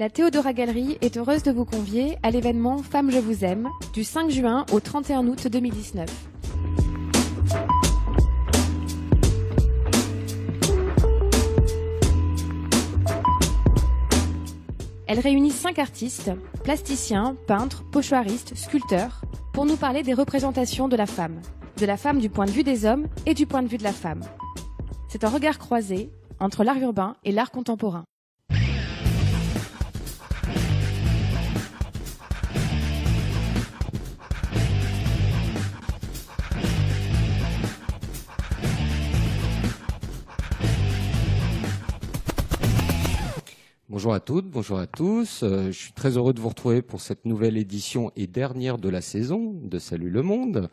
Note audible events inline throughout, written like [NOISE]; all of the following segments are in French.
La Théodora Galerie est heureuse de vous convier à l'événement Femmes Je vous aime du 5 juin au 31 août 2019. Elle réunit cinq artistes, plasticiens, peintres, pochoiristes, sculpteurs, pour nous parler des représentations de la femme, de la femme du point de vue des hommes et du point de vue de la femme. C'est un regard croisé entre l'art urbain et l'art contemporain. Bonjour à toutes, bonjour à tous. Euh, je suis très heureux de vous retrouver pour cette nouvelle édition et dernière de la saison de Salut le Monde,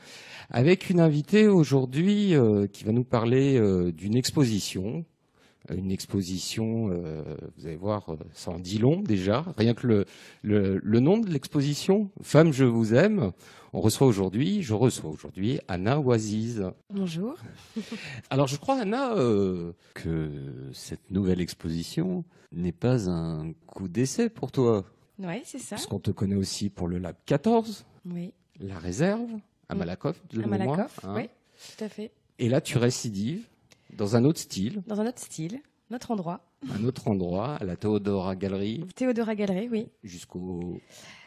avec une invitée aujourd'hui euh, qui va nous parler euh, d'une exposition. Une exposition, vous allez voir, ça en dit long déjà. Rien que le, le, le nom de l'exposition, Femme, je vous aime, on reçoit aujourd'hui, je reçois aujourd'hui Anna Oaziz. Bonjour. [LAUGHS] Alors je crois, Anna, que cette nouvelle exposition n'est pas un coup d'essai pour toi. Oui, c'est ça. Parce qu'on te connaît aussi pour le Lab 14, oui. la réserve, à Mm. Malakoff, de À. Malakoff, hein. oui, tout à fait. Et là, tu récidives dans un autre style, Dans un autre style, notre endroit. un autre endroit, à la Théodora Galerie, [LAUGHS] Théodora Galerie, oui. jusqu'au...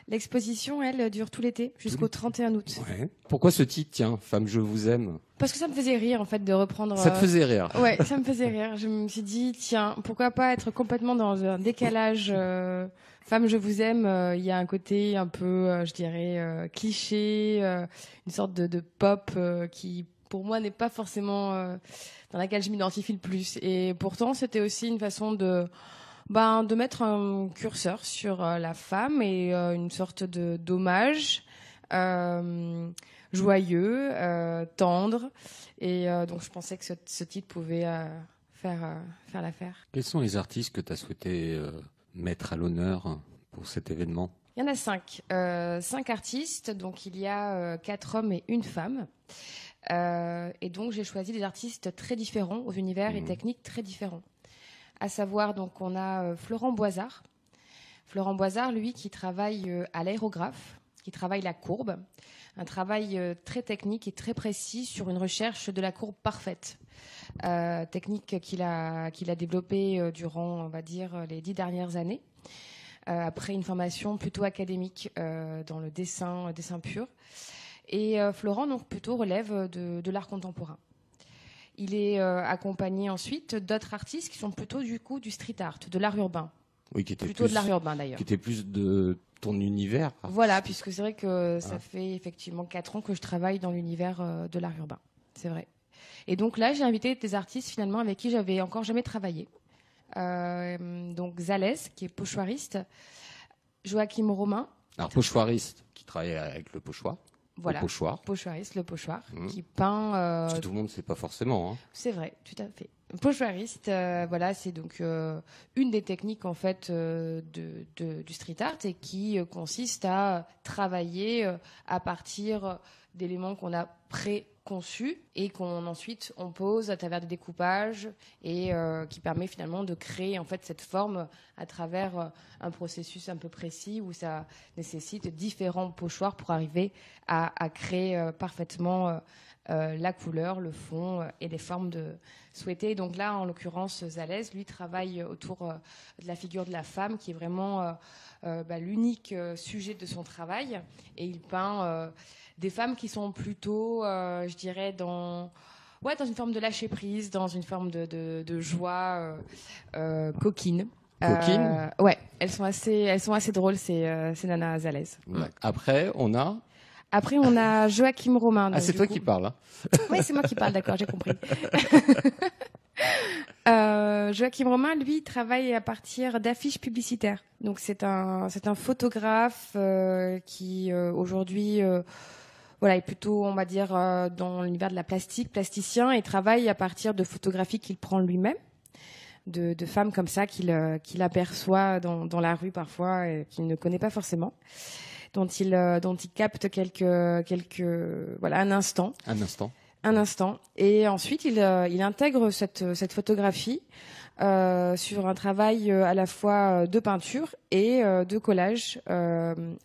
L'exposition, elle, dure tout l'été, jusqu'au 31 août. Ouais. Pourquoi ce titre, tiens, Femme, je vous aime? Parce que ça me faisait rire, en fait, de reprendre. Ça te euh, faisait rire Ouais, [LAUGHS] ça me faisait rire. Je me suis dit, tiens, pourquoi pas être complètement dans un décalage euh, femme, je vous aime. euh, Il y a un côté un peu, euh, je dirais, cliché, une sorte de, de pop qui, pour moi, n'est pas forcément euh, dans laquelle je m'identifie le plus. Et pourtant, c'était aussi une façon de, ben, de mettre un curseur sur euh, la femme et euh, une sorte de d'hommage. joyeux, tendre, et donc je pensais que ce, ce titre pouvait faire, faire l'affaire. Quels sont les artistes que tu as souhaité mettre à l'honneur pour cet événement? Il y en a cinq. Cinq artistes, donc il y a quatre hommes et une femme. Euh, et donc j'ai choisi des artistes très différents, aux univers et Mhm. techniques très différents. À savoir, donc on a euh, Florent Boisard. Florent Boisard, lui, qui travaille euh, à l'aérographe, qui travaille la courbe. Un travail très technique et très précis sur une recherche de la courbe parfaite. Euh, technique qu'il a, qu'il a développée durant, on va dire, les dix dernières années. Euh, après une formation plutôt académique dans le dessin, dessin pur. Et euh, Florent, donc, plutôt relève euh, de, de l'art contemporain. Il est euh, accompagné ensuite d'autres artistes qui sont plutôt du coup du street art, de l'art urbain, Oui, qui était plutôt plus, de l'art urbain d'ailleurs. qui était plus de ton univers. Voilà, puisque c'est vrai que ça Ah. fait effectivement quatre ans que je travaille dans l'univers de l'art urbain. C'est vrai. Et donc là, j'ai invité des artistes finalement avec qui j'avais encore jamais travaillé. Euh, donc Zalès, qui est pochoiriste, Joachim Romain, Alors, pochoiriste, qui travaille avec le pochoir, voilà, le pochoir. pochoiriste, le pochoir, Mhm. qui peint. euh, Parce que tout le monde ne sait pas forcément. hein. C'est vrai, tout à fait. Pochoiriste, euh, voilà, c'est donc euh, une des techniques en fait de, de- du street art et qui consiste à travailler à partir d'éléments qu'on a préconçus et qu'on ensuite on pose à travers des découpages et euh, qui permet finalement de créer en fait cette forme à travers euh, un processus un peu précis où ça nécessite différents pochoirs pour arriver à, créer euh, parfaitement la couleur, le fond et les formes de souhaitées. Donc là, en l'occurrence, Zalès, lui, travaille autour de la figure de la femme, qui est vraiment bah, l'unique sujet de son travail. Et il peint des femmes qui sont plutôt, euh, je dirais, dans... Ouais, dans une forme de lâcher prise, dans une forme de, de, de joie euh, euh, coquine. Coquine Ouais, elles sont assez, elles sont assez drôles, ces, ces nanas Zalès. Après, on a. Après, on a [LAUGHS] Joachim Romain. Ah, c'est toi coup- qui parles. hein. Oui, c'est moi qui parle, d'accord, j'ai compris. [LAUGHS] Euh, Joachim Romain, lui, travaille à partir d'affiches publicitaires. Donc c'est un c'est un photographe euh, qui euh, aujourd'hui voilà est plutôt on va dire euh, dans l'univers de la plastique, plasticien et travaille à partir de photographies qu'il prend lui-même. De, de femmes comme ça qu'il euh, qu'il aperçoit dans, dans la rue parfois et qu'il ne connaît pas forcément, dont il euh, dont il capte quelques quelques voilà un instant Un instant. un instant. Et ensuite, il, euh, il intègre cette, cette photographie sur un travail à la fois de peinture et de collage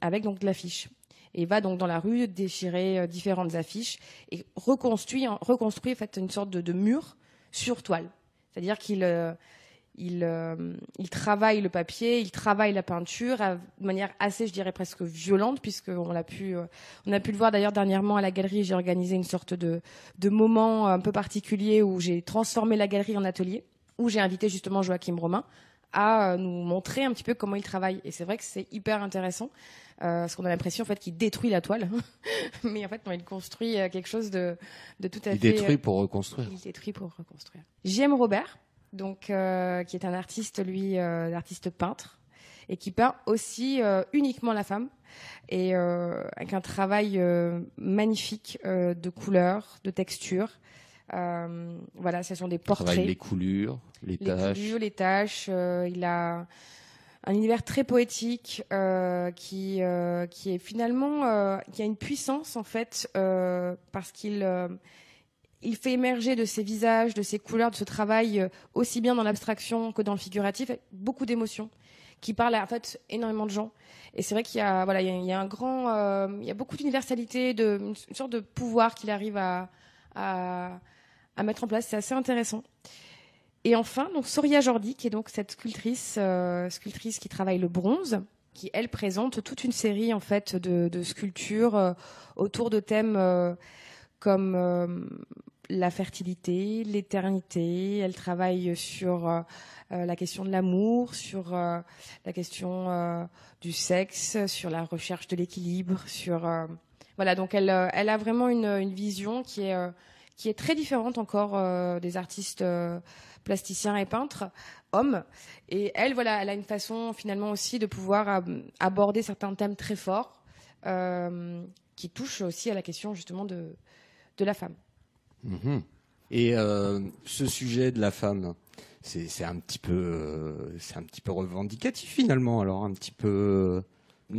avec donc de l'affiche et va donc dans la rue déchirer différentes affiches et reconstruit, reconstruit en fait une sorte de, mur sur toile. C'est-à-dire qu'il il, euh, il, travaille le papier, il travaille la peinture de manière assez, je dirais presque violente, puisqu'on l'a pu, euh, on a pu le voir d'ailleurs dernièrement à la galerie. J'ai organisé une sorte de, de moment un peu particulier où j'ai transformé la galerie en atelier, où j'ai invité justement Joachim Romain à euh, nous montrer un petit peu comment il travaille. Et c'est vrai que c'est hyper intéressant, parce qu'on a l'impression en fait qu'il détruit la toile, [LAUGHS] mais en fait non, il construit quelque chose de, de tout à fait. Il détruit pour reconstruire. Il détruit pour reconstruire. J'aime Robert donc euh, qui est un artiste, lui, euh, artiste peintre, et qui peint aussi euh, uniquement la femme, et avec un travail magnifique de couleurs, de textures. voilà, ce sont des portraits. les coulures, les, les. Coulures, les tâches. il a un univers très poétique qui qui est finalement qui a une puissance en fait parce qu'il il fait émerger de ses visages, de ses couleurs, de ce travail, euh, aussi bien dans l'abstraction que dans le figuratif, beaucoup d'émotions qui parlent en fait énormément de gens. Et c'est vrai qu'il y a voilà, il y a, un grand, euh, il y a beaucoup d'universalité, de une, sorte de pouvoir qu'il arrive à, à, mettre en place. C'est assez intéressant. Et enfin, donc Soria Jordi, qui est donc cette sculptrice, euh, sculptrice qui travaille le bronze, qui elle présente toute une série en fait de, sculptures autour de thèmes comme la fertilité, l'éternité. Elle travaille sur euh, euh, la question de l'amour, sur euh, la question du sexe, sur la recherche de l'équilibre, sur voilà. Donc elle, elle a vraiment une, une vision qui est qui est très différente encore des artistes plasticiens et peintres hommes. Et elle, voilà, elle a une façon finalement aussi de pouvoir aborder certains thèmes très forts qui touchent aussi à la question justement de de la femme. Mhm. Et euh, ce sujet de la femme, c'est un petit peu, euh, c'est un petit peu revendicatif finalement. Alors un petit peu.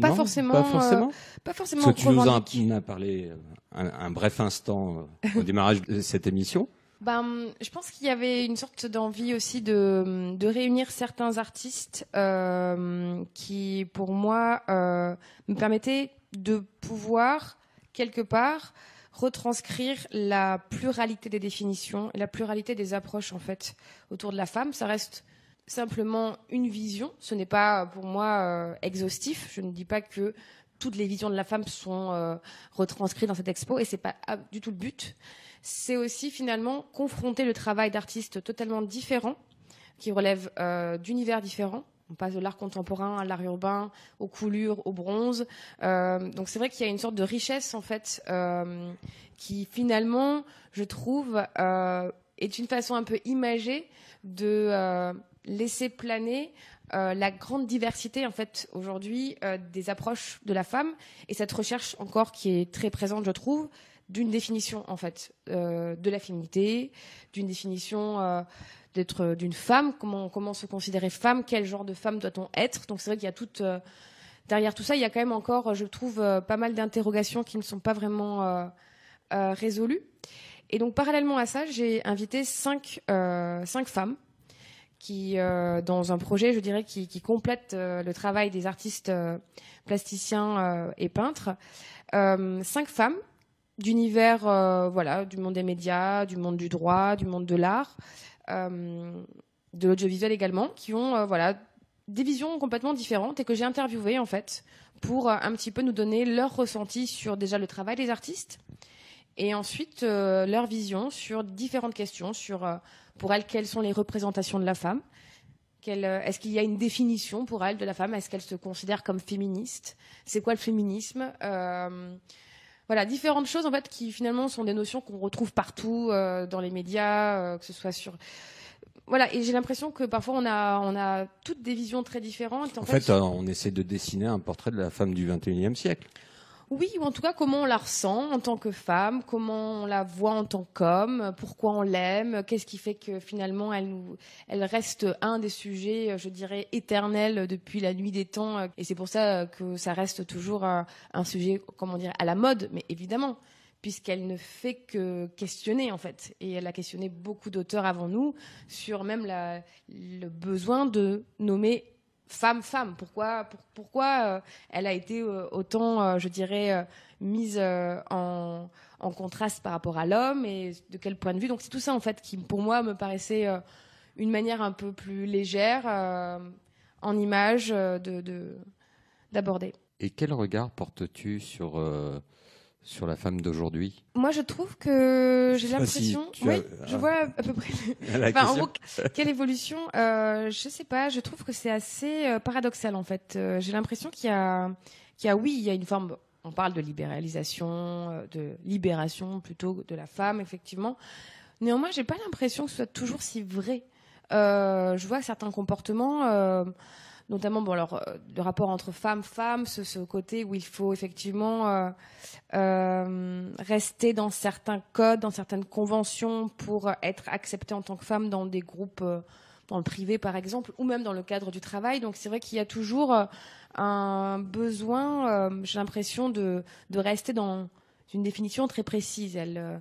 Pas forcément. Pas forcément. pas forcément. Parce que tu nous en as parlé un, bref instant au démarrage de cette émission. Ben, je pense qu'il y avait une sorte d'envie aussi de, réunir certains artistes euh, qui, pour moi, me permettaient de pouvoir quelque part retranscrire la pluralité des définitions et la pluralité des approches en fait autour de la femme. Ça reste simplement une vision. Ce n'est pas pour moi euh, exhaustif. Je ne dis pas que toutes les visions de la femme sont euh, retranscrites dans cette expo et c'est pas ah, du tout le but. C'est aussi finalement confronter le travail d'artistes totalement différents qui relèvent euh, d'univers différents on passe de l'art contemporain à l'art urbain, aux coulures, au bronze. Euh, donc c'est vrai qu'il y a une sorte de richesse en fait qui finalement, je trouve, est une façon un peu imagée de laisser planer la grande diversité en fait aujourd'hui des approches de la femme et cette recherche encore qui est très présente, je trouve, d'une définition en fait de la féminité, d'une définition d'être euh, d'une femme, comment, comment se considérer femme, quel genre de femme doit-on être. Donc c'est vrai qu'il y a toute euh, derrière tout ça, il y a quand même encore, je trouve, euh, pas mal d'interrogations qui ne sont pas vraiment résolues. Et donc parallèlement à ça, j'ai invité cinq, cinq femmes qui, dans un projet, je dirais, qui, complète le travail des artistes plasticiens et peintres, cinq femmes d'univers, voilà, du monde des médias, du monde du droit, du monde de l'art, euh, de l'audiovisuel également, qui ont euh, voilà des visions complètement différentes et que j'ai interviewées en fait pour euh, un petit peu nous donner leur ressenti sur déjà le travail des artistes et ensuite leur vision sur différentes questions sur pour elles quelles sont les représentations de la femme? Est-ce qu'il y a une définition pour elles de la femme? Est-ce qu'elle se considère comme féministe? C'est quoi le féminisme? Voilà, différentes choses en fait qui finalement sont des notions qu'on retrouve partout euh, dans les médias, euh, que ce soit sur voilà, et j'ai l'impression que parfois on a, on a toutes des visions très différentes. En, fait, euh, on essaie de dessiner un portrait de la femme du 21e siècle. Oui, ou en tout cas comment on la ressent en tant que femme, comment on la voit en tant qu'homme, pourquoi on l'aime, qu'est-ce qui fait que finalement elle, nous, reste un des sujets, je dirais, éternels depuis la nuit des temps. Et c'est pour ça que ça reste toujours un, sujet, comment dire, à la mode, mais évidemment puisqu'elle ne fait que questionner en fait. Et elle a questionné beaucoup d'auteurs avant nous sur même le besoin de nommer femme femme. Pourquoi pourquoi euh, elle a été euh, autant, euh, je dirais, mise en, contraste par rapport à l'homme et de quel point de vue. Donc c'est tout ça en fait qui pour moi me paraissait une manière un peu plus légère en image de d'aborder. Et quel regard portes-tu sur sur la femme d'aujourd'hui Moi, je trouve que j'ai l'impression. oui, je vois à peu près. [LAUGHS] enfin, en gros, quelle évolution euh, Je sais pas. Je trouve que c'est assez euh, paradoxal en fait. Euh, j'ai l'impression qu'il y a, qu'il y a, oui, il y a une forme. On parle de libéralisation, euh, de libération plutôt de la femme, effectivement. Néanmoins, j'ai pas l'impression que ce soit toujours si vrai. je vois certains comportements notamment bon alors euh, le rapport entre femmes femmes ce, côté où il faut effectivement euh, euh, rester dans certains codes dans certaines conventions pour être accepté en tant que femme dans des groupes dans le privé par exemple ou même dans le cadre du travail. Donc c'est vrai qu'il y a toujours un besoin j'ai l'impression de, de rester dans une définition très précise. Elle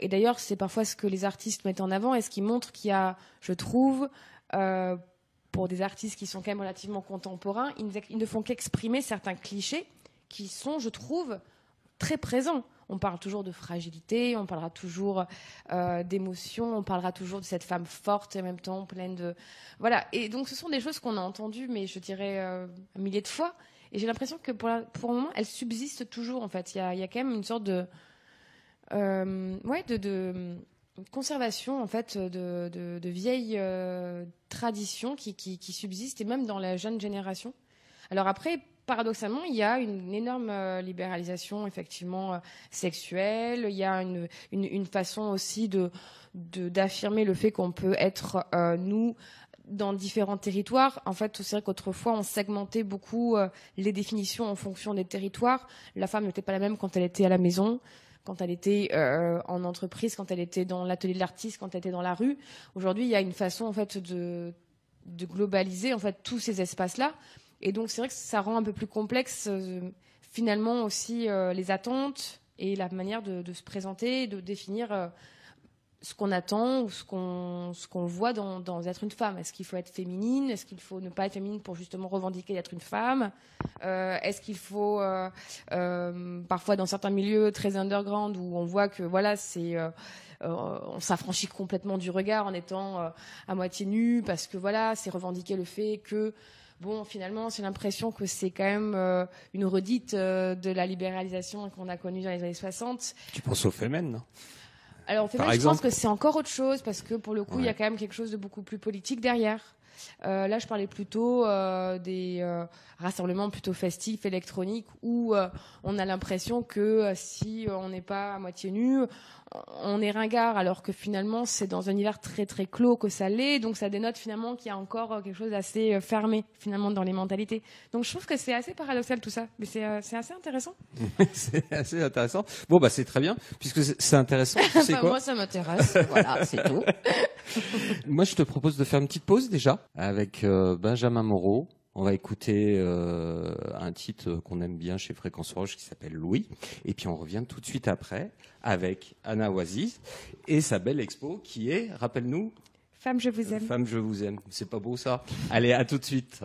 et d'ailleurs c'est parfois ce que les artistes mettent en avant et ce qui montre qu'il y a je trouve pour des artistes qui sont quand même relativement contemporains, ils, ne font qu'exprimer certains clichés qui sont, je trouve, très présents. On parle toujours de fragilité, on parlera toujours euh, d'émotion, on parlera toujours de cette femme forte et en même temps pleine de... Voilà, et donc ce sont des choses qu'on a entendues, mais je dirais euh, un millier de fois. Et j'ai l'impression que pour, pour le moment, elles subsistent toujours, en fait. Il y a, y a, quand même une sorte de... Euh, ouais, de conservation en fait de, de, vieilles euh, traditions qui, qui, subsistent et même dans la jeune génération. Alors après, paradoxalement, il y a une énorme euh, libéralisation effectivement euh, sexuelle. Il y a une, une, façon aussi de d'affirmer le fait qu'on peut être nous dans différents territoires. En fait, c'est vrai qu'autrefois, on segmentait beaucoup les définitions en fonction des territoires. La femme n'était pas la même quand elle était à la maison quand elle était euh, en entreprise, quand elle était dans l'atelier de l'artiste, quand elle était dans la rue. Aujourd'hui, il y a une façon en fait de, globaliser en fait tous ces espaces-là. Et donc c'est vrai que ça rend un peu plus complexe euh, finalement aussi euh, les attentes et la manière de, de se présenter, de définir ce qu'on attend ou ce qu'on ce qu'on voit dans, dans être une femme. Est-ce qu'il faut être féminine? Est-ce qu'il faut ne pas être féminine pour justement revendiquer d'être une femme? Euh, Est-ce qu'il faut euh, euh, parfois dans certains milieux très underground où on voit que voilà c'est euh, euh, on s'affranchit complètement du regard en étant euh, à moitié nu parce que voilà c'est revendiquer le fait que bon, finalement, j'ai l'impression que c'est quand même une redite de la libéralisation qu'on a connue dans les années 60. Tu penses aux femmes, non alors, fait, je pense que c'est encore autre chose parce que pour le coup, il ouais. y a quand même quelque chose de beaucoup plus politique derrière. Euh, là, je parlais plutôt euh, des euh, rassemblements plutôt festifs, électroniques, où euh, on a l'impression que euh, si on n'est pas à moitié nu, on est ringard, alors que finalement, c'est dans un univers très très clos que ça l'est. Donc, ça dénote finalement qu'il y a encore euh, quelque chose d'assez fermé finalement dans les mentalités. Donc, je trouve que c'est assez paradoxal tout ça, mais c'est assez intéressant. [LAUGHS] c'est assez intéressant. Bon, bah c'est très bien, puisque c'est intéressant. Tu sais enfin, [LAUGHS] quoi moi, ça m'intéresse. [LAUGHS] voilà, c'est tout. moi, je te propose de faire une petite pause déjà avec euh, Benjamin Moreau. On va écouter euh, un titre qu'on aime bien chez Fréquence Roche qui s'appelle Louis. Et puis on revient tout de suite après avec Anna Oasis et sa belle expo qui est, rappelle-nous Femme, je vous aime. Femme, je vous aime. C'est pas beau ça? Allez, à tout de suite.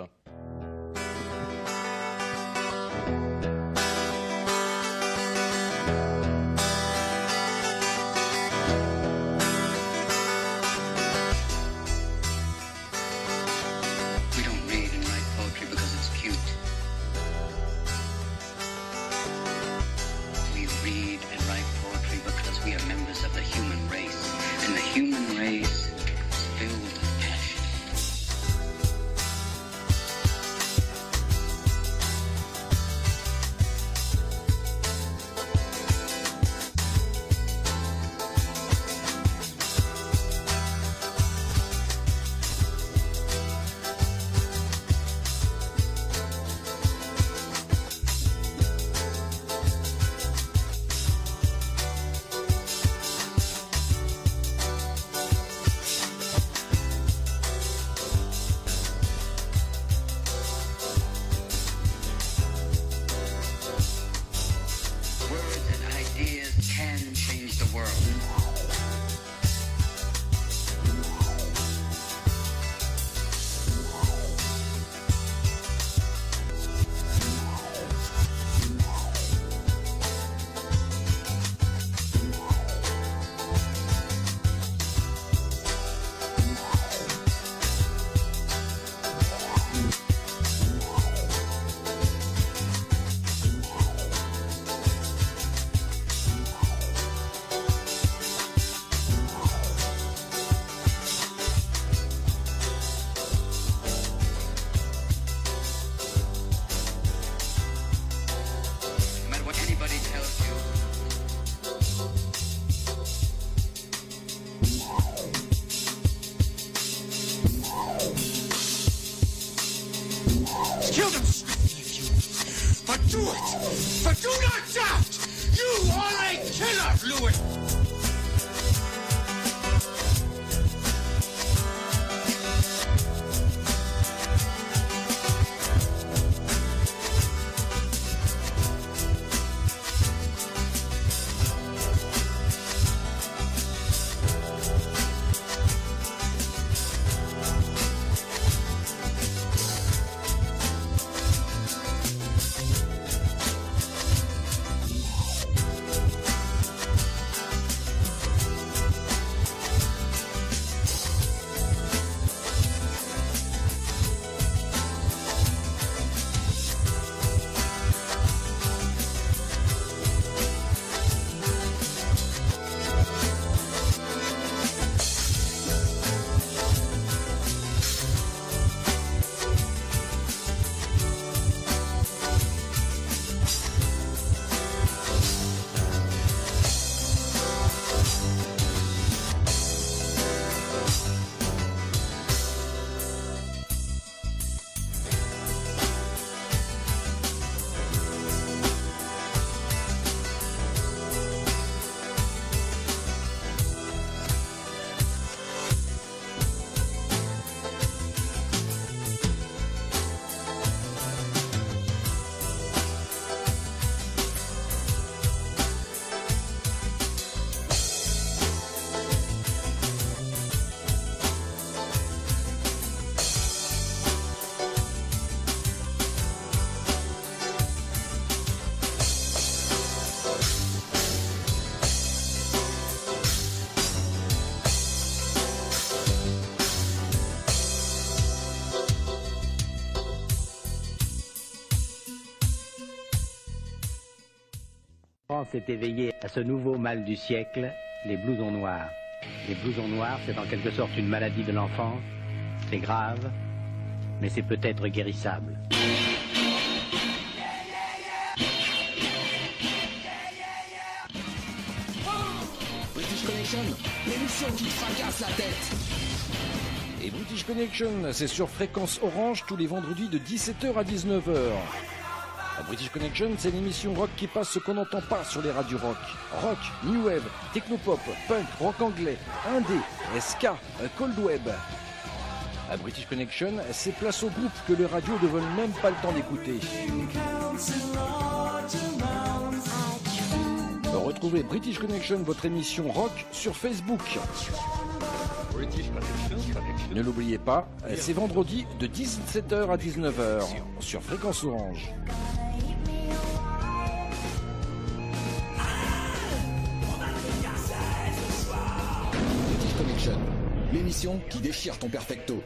kill them, Smithy, if you But do it. But do not doubt. You are a killer, Louis. S'est éveillé à ce nouveau mal du siècle, les blousons noirs. Les blousons noirs, c'est en quelque sorte une maladie de l'enfance. C'est grave, mais c'est peut-être guérissable. British Connection, l'émission qui fracasse la tête. Et British Connection, c'est sur fréquence orange tous les vendredis de 17h à 19h. La British Connection, c'est l'émission rock qui passe ce qu'on n'entend pas sur les radios rock. Rock, new wave, technopop, punk, rock anglais, indé, ska, cold web. La British Connection, c'est place au groupe que les radios ne veulent même pas le temps d'écouter. Retrouvez British Connection, votre émission rock, sur Facebook. Ne l'oubliez pas, c'est vendredi de 17h à 19h sur Fréquence Orange. L'émission qui déchire ton perfecto.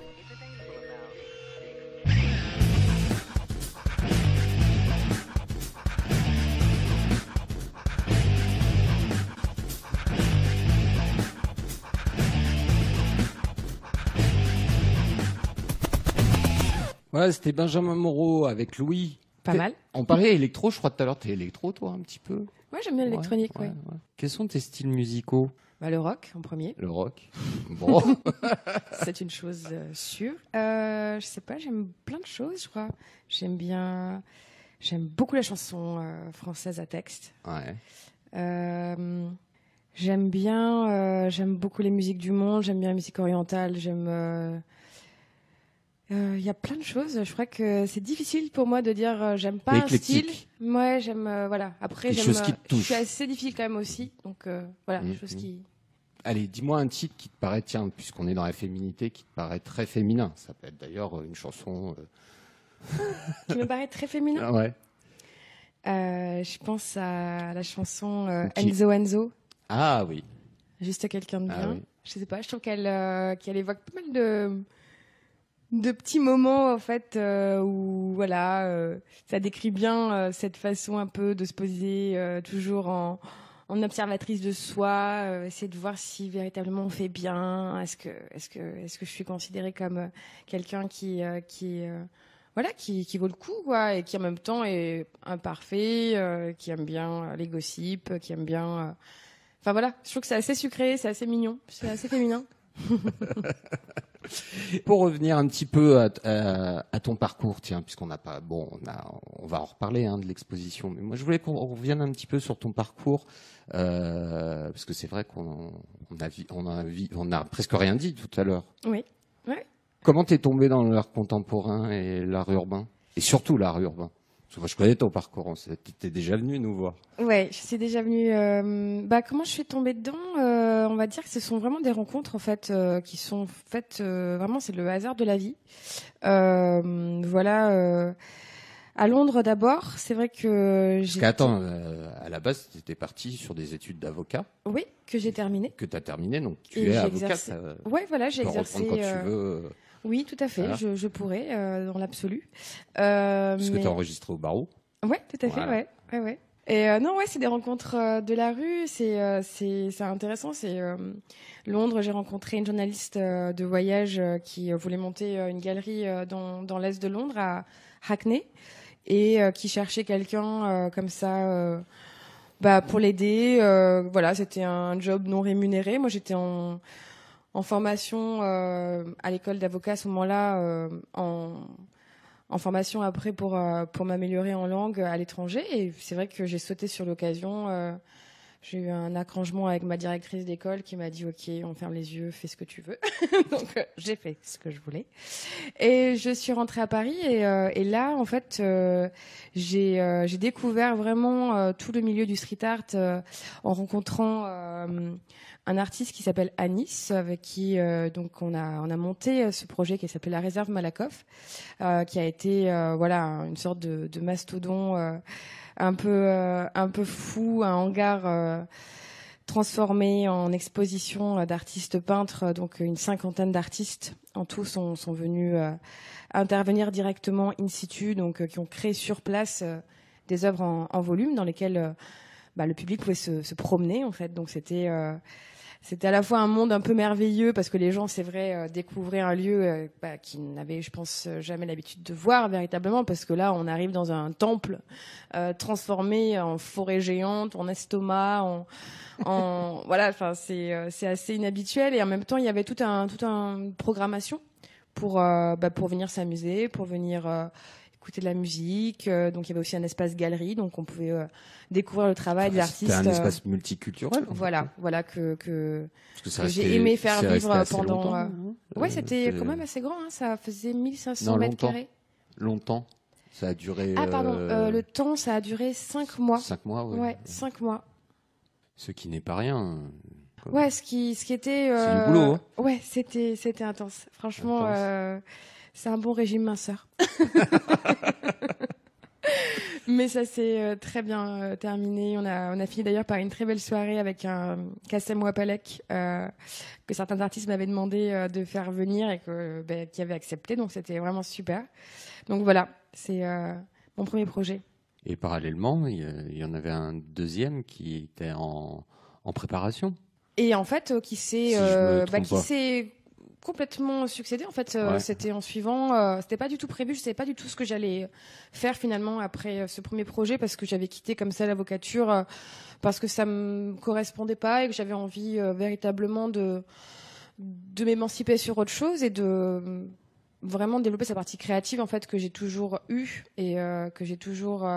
Voilà, c'était Benjamin Moreau avec Louis. Pas mal. On parlait électro, je crois tout à l'heure, t'es électro toi un petit peu Ouais, j'aime bien l'électronique, ouais, Quels sont tes styles musicaux? Bah, le rock en premier. Le rock. [LAUGHS] Bon. [LAUGHS] c'est une chose euh, sûre. Euh, je sais pas, j'aime plein de choses, je crois. J'aime bien, j'aime beaucoup la chanson euh, française à texte. Ouais. Euh, j'aime bien, j'aime beaucoup les musiques du monde. J'aime bien la musique orientale. J'aime. Il y a plein de choses. Je crois que c'est difficile pour moi de dire j'aime pas un style. Ouais, j'aime voilà. Après, j'aime. Je suis assez difficile quand même aussi. Donc voilà, mmh, chose mmh. qui Allez, dis-moi un titre qui te paraît, tiens, puisqu'on est dans la féminité, qui te paraît très féminin. Ça peut être d'ailleurs une chanson. Euh, qui me paraît très féminin ah [LAUGHS] Ouais. Euh, je pense à la chanson euh, Enzo Enzo. Ah oui. Juste quelqu'un de ah bien. Je sais pas, je trouve qu'elle qu'elle évoque pas mal de de petits moments en fait où voilà, ça décrit bien cette façon un peu de se poser toujours en en observatrice de soi, euh, essayer de voir si véritablement on fait bien. Est-ce que, est-ce que, est-ce que je suis considérée comme euh, quelqu'un qui, euh, qui, voilà, qui vaut le coup, quoi, et qui en même temps est imparfait, qui aime bien les gossips, qui aime bien. Enfin voilà, je trouve que c'est assez sucré, c'est assez mignon, c'est assez féminin. [LAUGHS] Pour revenir un petit peu à, à- à ton parcours, tiens, puisqu'on n'a pas, bon, on, a, on va en reparler hein, de l'exposition, mais moi je voulais qu'on revienne un petit peu sur ton parcours, euh, parce que c'est vrai qu'on on a, vi- on, a vi- on a presque rien dit tout à l'heure. Oui. Ouais. Comment t'es tombé dans l'art contemporain et l'art urbain, et surtout l'art urbain moi je connais ton parcours, on sait- t'étais déjà venu nous voir. Ouais, je suis déjà venue. euh, bah, comment je suis tombée dedans Euh, On va dire que ce sont vraiment des rencontres en fait euh, qui sont faites. euh, vraiment, c'est le hasard de la vie. Voilà. à Londres d'abord, c'est vrai que Parce qu'attends, à la base t'étais parti sur des études d'avocat Oui, que j'ai terminé. que t'as terminé, donc tu Et es avocate. exercé- Ouais, voilà, tu j'ai peux exercé. quand tu veux. Oui, tout à fait. Voilà. Je, je pourrais euh, dans l'absolu. Euh, Parce que tu as enregistré au barreau. Ouais, tout à fait, Voilà. ouais, ouais, ouais. Et euh, non, ouais, c'est des rencontres euh, de la rue, c'est c'est intéressant. C'est Londres, j'ai rencontré une journaliste de voyage qui voulait monter une galerie dans dans l'est de Londres à Hackney et qui cherchait quelqu'un comme ça. bah, pour l'aider, voilà, c'était un job non rémunéré. Moi, j'étais en, en formation euh, à l'école d'avocat à ce moment-là, euh, en, en formation après pour, euh, pour m'améliorer en langue à l'étranger. Et c'est vrai que j'ai sauté sur l'occasion. j'ai eu un arrangement avec ma directrice d'école qui m'a dit OK, on ferme les yeux, fais ce que tu veux. [LAUGHS] Donc j'ai fait ce que je voulais. Et je suis rentrée à Paris et, et là, en fait, j'ai j'ai découvert vraiment tout le milieu du street art en rencontrant un artiste qui s'appelle Anis, avec qui euh, donc on a on a monté euh, ce projet qui s'appelle la réserve Malakoff, euh, qui a été euh, voilà une sorte de, mastodon euh, un peu euh, un peu fou, un hangar. euh, transformé en exposition euh, d'artistes peintres, donc une cinquantaine d'artistes en tout sont, venus euh, intervenir directement in situ, donc euh, qui ont créé sur place euh, des œuvres en, volume dans lesquelles euh, bah, le public pouvait se, se promener en fait. Donc c'était euh, c'était à la fois un monde un peu merveilleux parce que les gens, c'est vrai, euh, découvraient un lieu euh, bah, qu'ils n'avaient, je pense, euh, jamais l'habitude de voir véritablement parce que là, on arrive dans un temple euh, transformé en forêt géante, en estomac, en, en [LAUGHS] voilà. Enfin, c'est c'est assez inhabituel et en même temps, il y avait tout un tout un programmation pour bah, pour venir s'amuser, pour venir euh, écouter de la musique. euh, donc il y avait aussi un espace galerie, donc on pouvait euh, découvrir le travail des artistes. C'était un euh, espace multiculturel. voilà, voilà que que j'ai aimé faire c'est vivre pendant, euh, hein. ouais, c'était quand même assez grand. Hein, ça faisait 1500 Non, mètres carrés. longtemps. Ça a duré. Ah pardon, euh, le temps ça a duré 5 mois. Cinq mois, ouais. Ouais, 5 mois. Ce qui n'est pas rien. Ouais, ce qui, ce qui était. C'est euh, du boulot, hein. Ouais, c'était, c'était intense. Franchement, Intense. euh, c'est un bon régime minceur. [LAUGHS] Mais ça s'est euh, très bien euh, terminé. On a, on a fini d'ailleurs par une très belle soirée avec un Kassem Wapalek euh, que certains artistes m'avaient demandé euh, de faire venir et que, ben, qui avait accepté. Donc c'était vraiment super. Donc voilà, c'est euh, mon premier projet. Et parallèlement, il y, en avait un deuxième qui était en, en préparation. Et en fait, euh, qui s'est Si euh, bah, qui s'est complètement succédé. En fait, euh, Ouais. c'était en suivant. euh, c'était pas du tout prévu. Je savais pas du tout ce que j'allais faire finalement après euh, ce premier projet parce que j'avais quitté comme ça l'avocature euh, parce que ça me correspondait pas et que j'avais envie euh, véritablement de de m'émanciper sur autre chose et de vraiment développer sa partie créative en fait que j'ai toujours eu et que j'ai toujours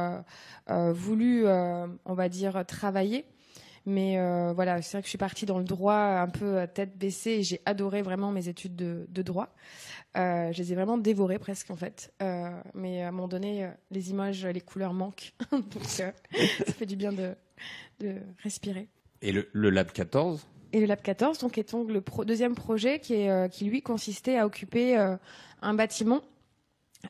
voulu on va dire travailler mais euh, voilà, c'est vrai que je suis partie dans le droit un peu tête baissée et j'ai adoré vraiment mes études de, de droit. Euh, je les ai vraiment dévorées presque en fait. Euh, mais à un moment donné, les images, les couleurs manquent. [LAUGHS] Donc ça fait du bien de, de respirer. Et le, le Lab 14 Et le Lab 14, donc, est donc le pro- deuxième projet qui, est, euh, qui lui consistait à occuper euh, un bâtiment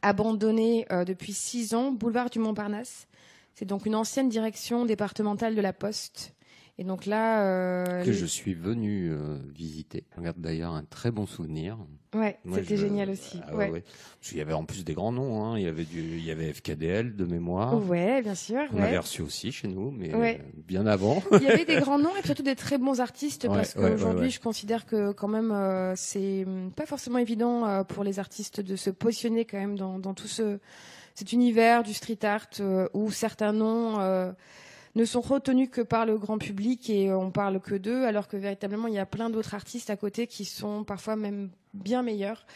abandonné euh, depuis six ans, boulevard du Montparnasse. C'est donc une ancienne direction départementale de la Poste. Et donc là, euh, que je suis venu euh, visiter. Je regarde d'ailleurs un très bon souvenir. ouais, c'était je- génial aussi. Ah ouais. ouais, ouais. Parce qu'il y avait en plus des grands noms. Hein. Il y avait du, il y avait FKDL de mémoire. Ouais, bien sûr. On ouais. avait reçu aussi chez nous, mais euh, bien avant. Il y avait des grands noms et surtout des très bons artistes [LAUGHS] parce qu'aujourd'hui, je considère que quand même, euh, c'est hum, pas forcément évident pour les artistes de se positionner quand même dans, dans tout ce cet univers du street art où certains noms ne sont retenus que par le grand public et on parle que d'eux, alors que véritablement il y a plein d'autres artistes à côté qui sont parfois même bien meilleurs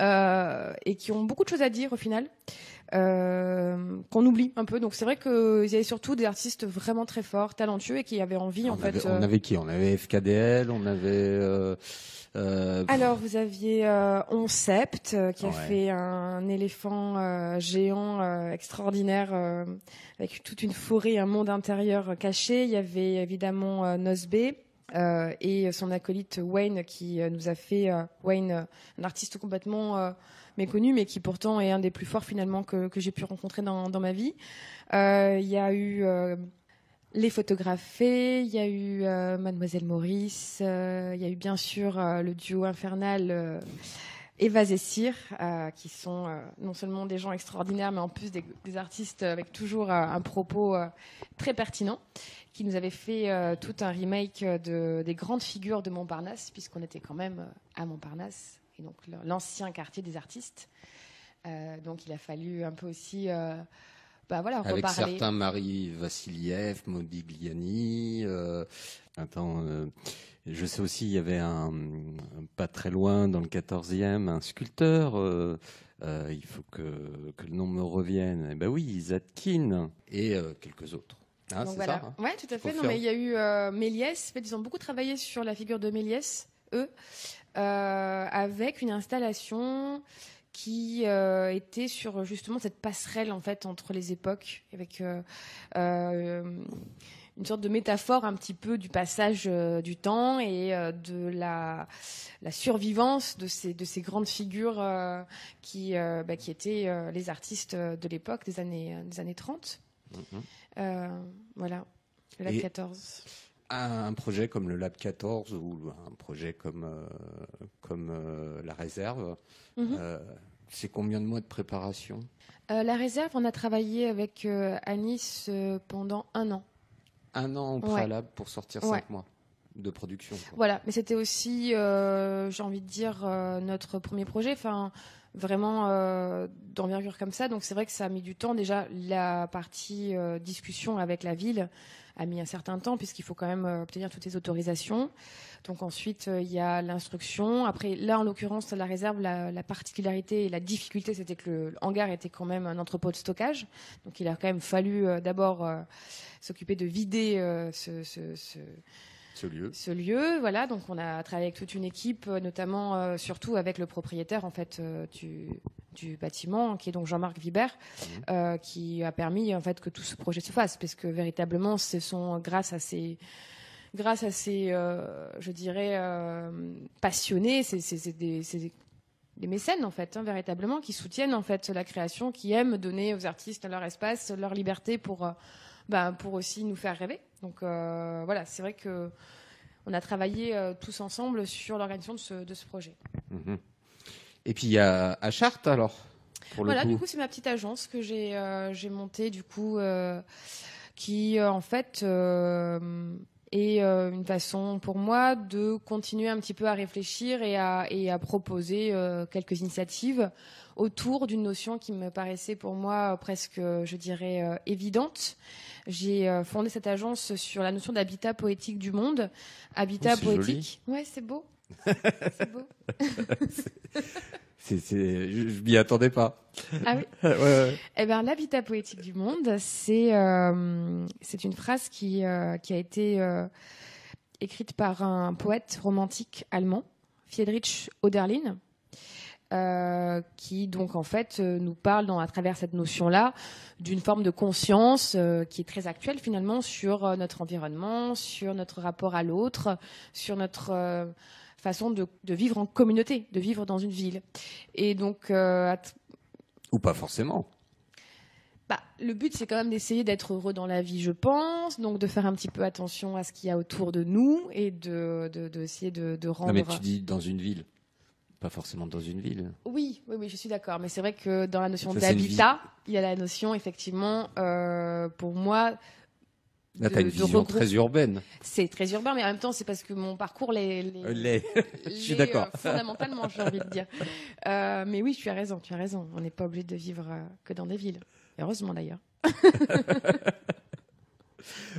euh, et qui ont beaucoup de choses à dire au final. Euh, qu'on oublie un peu. Donc c'est vrai qu'il y avait surtout des artistes vraiment très forts, talentueux et qui avaient envie on en avait, fait. On euh, avait qui? On avait FKDL, on avait. euh, euh, Alors vous aviez euh, On Sept euh, qui a fait un éléphant euh, géant euh, extraordinaire euh, avec toute une forêt, un monde intérieur caché. Il y avait évidemment Nosbe. Euh, et son acolyte Wayne qui euh, nous a fait euh, Wayne un artiste complètement méconnu mais qui pourtant est un des plus forts finalement que, que j'ai pu rencontrer dans, dans ma vie. Il y a eu les photographés, il y a eu Mademoiselle Maurice, il y a eu bien sûr le duo infernal euh, Eva Zessir, euh, qui sont euh, non seulement des gens extraordinaires, mais en plus des, des artistes avec toujours euh, un propos euh, très pertinent, qui nous avaient fait tout un remake de, des grandes figures de Montparnasse, puisqu'on était quand même à Montparnasse, et donc l'ancien quartier des artistes. Donc il a fallu un peu aussi... bah voilà, avec reparler. certains Marie Vassiliev, Modigliani. Attends, je sais aussi, il y avait un, pas très loin dans le 14e, un sculpteur. euh, euh, il faut que, que le nom me revienne. Eh ben oui, Zadkine et euh, quelques autres. Ah, c'est voilà. ça hein Ouais, tout à fait. Non, mais il y a eu euh, Méliès. En fait, ils ont beaucoup travaillé sur la figure de Méliès, eux, euh, avec une installation qui euh, était sur justement cette passerelle en fait entre les époques, avec euh, euh, une sorte de métaphore un petit peu du passage euh, du temps et euh, de la, la survivance de ces, de ces grandes figures euh, qui, bah, qui étaient les artistes de l'époque des années, des années 30. Mhm. Voilà, le Lab Et- 14. un, projet comme le Lab 14 ou un projet comme, comme la réserve, Mhm. c'est combien de mois de préparation? La réserve, on a travaillé avec Anis pendant un an. Un an au Ouais. préalable pour sortir Ouais. cinq mois de production. quoi. Voilà, mais c'était aussi, euh, j'ai envie de dire, euh, notre premier projet, enfin, vraiment euh, d'envergure comme ça. Donc c'est vrai que ça a mis du temps. Déjà, la partie discussion avec la ville a mis un certain temps, puisqu'il faut quand même euh, obtenir toutes les autorisations. Donc ensuite, euh, il y a l'instruction. Après, là, en l'occurrence, la réserve, la, la particularité et la difficulté, c'était que le, hangar était quand même un entrepôt de stockage. Donc il a quand même fallu euh, d'abord s'occuper de vider ce- ce- ce, Ce lieu. ce lieu. Voilà, donc on a travaillé avec toute une équipe, euh, notamment euh, surtout avec le propriétaire en fait euh, du, du bâtiment, qui est donc Jean-Marc Vibert, euh, qui a permis en fait que tout ce projet se fasse, parce que véritablement, ce sont grâce à ces grâce à ces, je dirais, passionnés, des, c'est des- des mécènes en fait, hein, véritablement, qui soutiennent en fait la création, qui aiment donner aux artistes leur espace, leur liberté pour, euh, ben, pour aussi nous faire rêver. Donc euh, voilà, c'est vrai que on a travaillé euh, tous ensemble sur l'organisation de ce, de ce projet. Mhm. Et puis il y a à Chartres alors. Voilà, coup. du coup, c'est ma petite agence que j'ai euh, montée, du coup, euh, qui euh, en fait est euh, une façon pour moi de continuer un petit peu à réfléchir et à, et à proposer euh, quelques initiatives autour d'une notion qui me paraissait pour moi presque, je dirais, euh, évidente. J'ai fondé cette agence sur la notion d'habitat poétique du monde. Habitat Oh, c'est joli. poétique. Ouais, c'est beau. [LAUGHS] c'est beau. [LAUGHS] [LAUGHS] C'est, c'est- je, je m'y attendais pas. Ah oui. [LAUGHS] Ouais, ouais. Eh ben, l'habitat poétique du monde, c'est euh, c'est une phrase qui euh, qui a été euh, écrite par un poète romantique allemand, Friedrich Oderlin, qui donc en fait nous parle dans, à travers cette notion-là d'une forme de conscience qui est très actuelle finalement sur notre environnement, sur notre rapport à l'autre, sur notre façon de, de vivre en communauté, de vivre dans une ville. Et donc euh, Ou pas forcément. bah, le but, c'est quand même d'essayer d'être heureux dans la vie, je pense. Donc, de faire un petit peu attention à ce qu'il y a autour de nous et de, de, de essayer de, de rendre. Non mais tu dis dans une ville. Pas forcément dans une ville. Oui, oui, oui, je suis d'accord. Mais c'est vrai que dans la notion d'habitat, il y a la notion, effectivement, euh, pour moi, Là, t'as une vision regroupe- très urbaine. c'est très urbain, mais en même temps, c'est parce que mon parcours les. les- Euh, les- [LAUGHS] [LAUGHS] Je suis d'accord. euh, fondamentalement, j'ai envie de dire. Euh, mais oui, tu as raison, tu as raison. On n'est pas obligé de vivre que dans des villes. Heureusement d'ailleurs. [LAUGHS]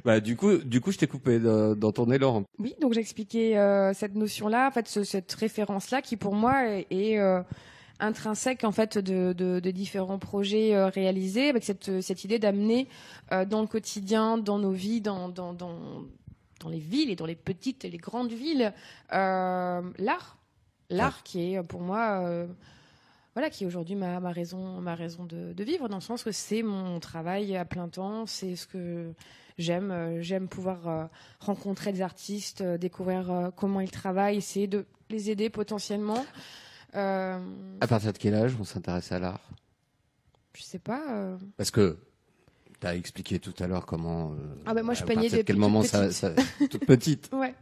Bah, du coup, du coup, je t'ai coupé dans, dans ton élan. Oui, donc j'expliquais euh, cette notion-là, en fait, ce- cette référence-là, qui pour moi est, est, euh, intrinsèque en fait de, de, de différents projets euh, réalisés, avec cette, cette idée d'amener euh, dans le quotidien, dans nos vies, dans, dans, dans, dans les villes et dans les petites et les grandes villes, euh, l'art, l'art qui est pour moi voilà, qui est aujourd'hui ma, ma raison, ma raison de, de vivre, dans le sens que c'est mon travail à plein temps, c'est ce que j'aime. J'aime pouvoir rencontrer des artistes, découvrir comment ils travaillent, essayer de les aider potentiellement. Euh, À partir de quel âge on s'intéresse à l'art? Je sais pas. euh, Parce que tu as expliqué tout à l'heure comment. euh, Ah bah moi, je à peignais depuis quel moment toute ça, petite. ça- [LAUGHS] toute petite. [LAUGHS] Ouais.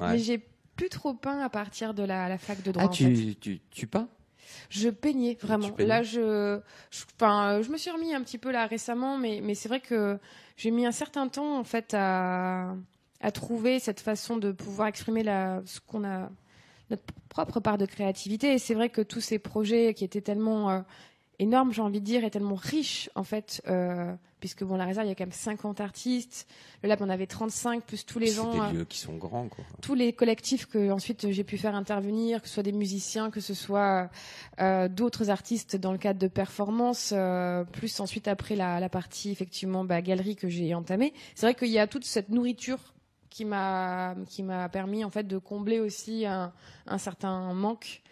Ouais. Mais j'ai plus trop peint à partir de la, la fac de droit. Ah, en fait. tu, tu, tu peins? Je peignais vraiment. peignais? Là, je, je, enfin, je me suis remis un petit peu là récemment, mais, mais c'est vrai que j'ai mis un certain temps en fait à, à trouver cette façon de pouvoir exprimer la, ce qu'on a, notre propre part de créativité. Et c'est vrai que tous ces projets qui étaient tellement euh, énormes, j'ai envie de dire, et tellement riches en fait, euh, puisque bon, la réserve, il y a quand même 50 artistes. Le lab, on avait 35 plus tous les C'est gens. des euh, lieux qui sont grands, quoi. tous les collectifs que ensuite j'ai pu faire intervenir, que ce soit des musiciens, que ce soit euh, d'autres artistes dans le cadre de performances, plus ensuite après la, la partie effectivement bah, galerie que j'ai entamée. C'est vrai qu'il y a toute cette nourriture qui m'a qui m'a permis en fait de combler aussi un, un certain manque.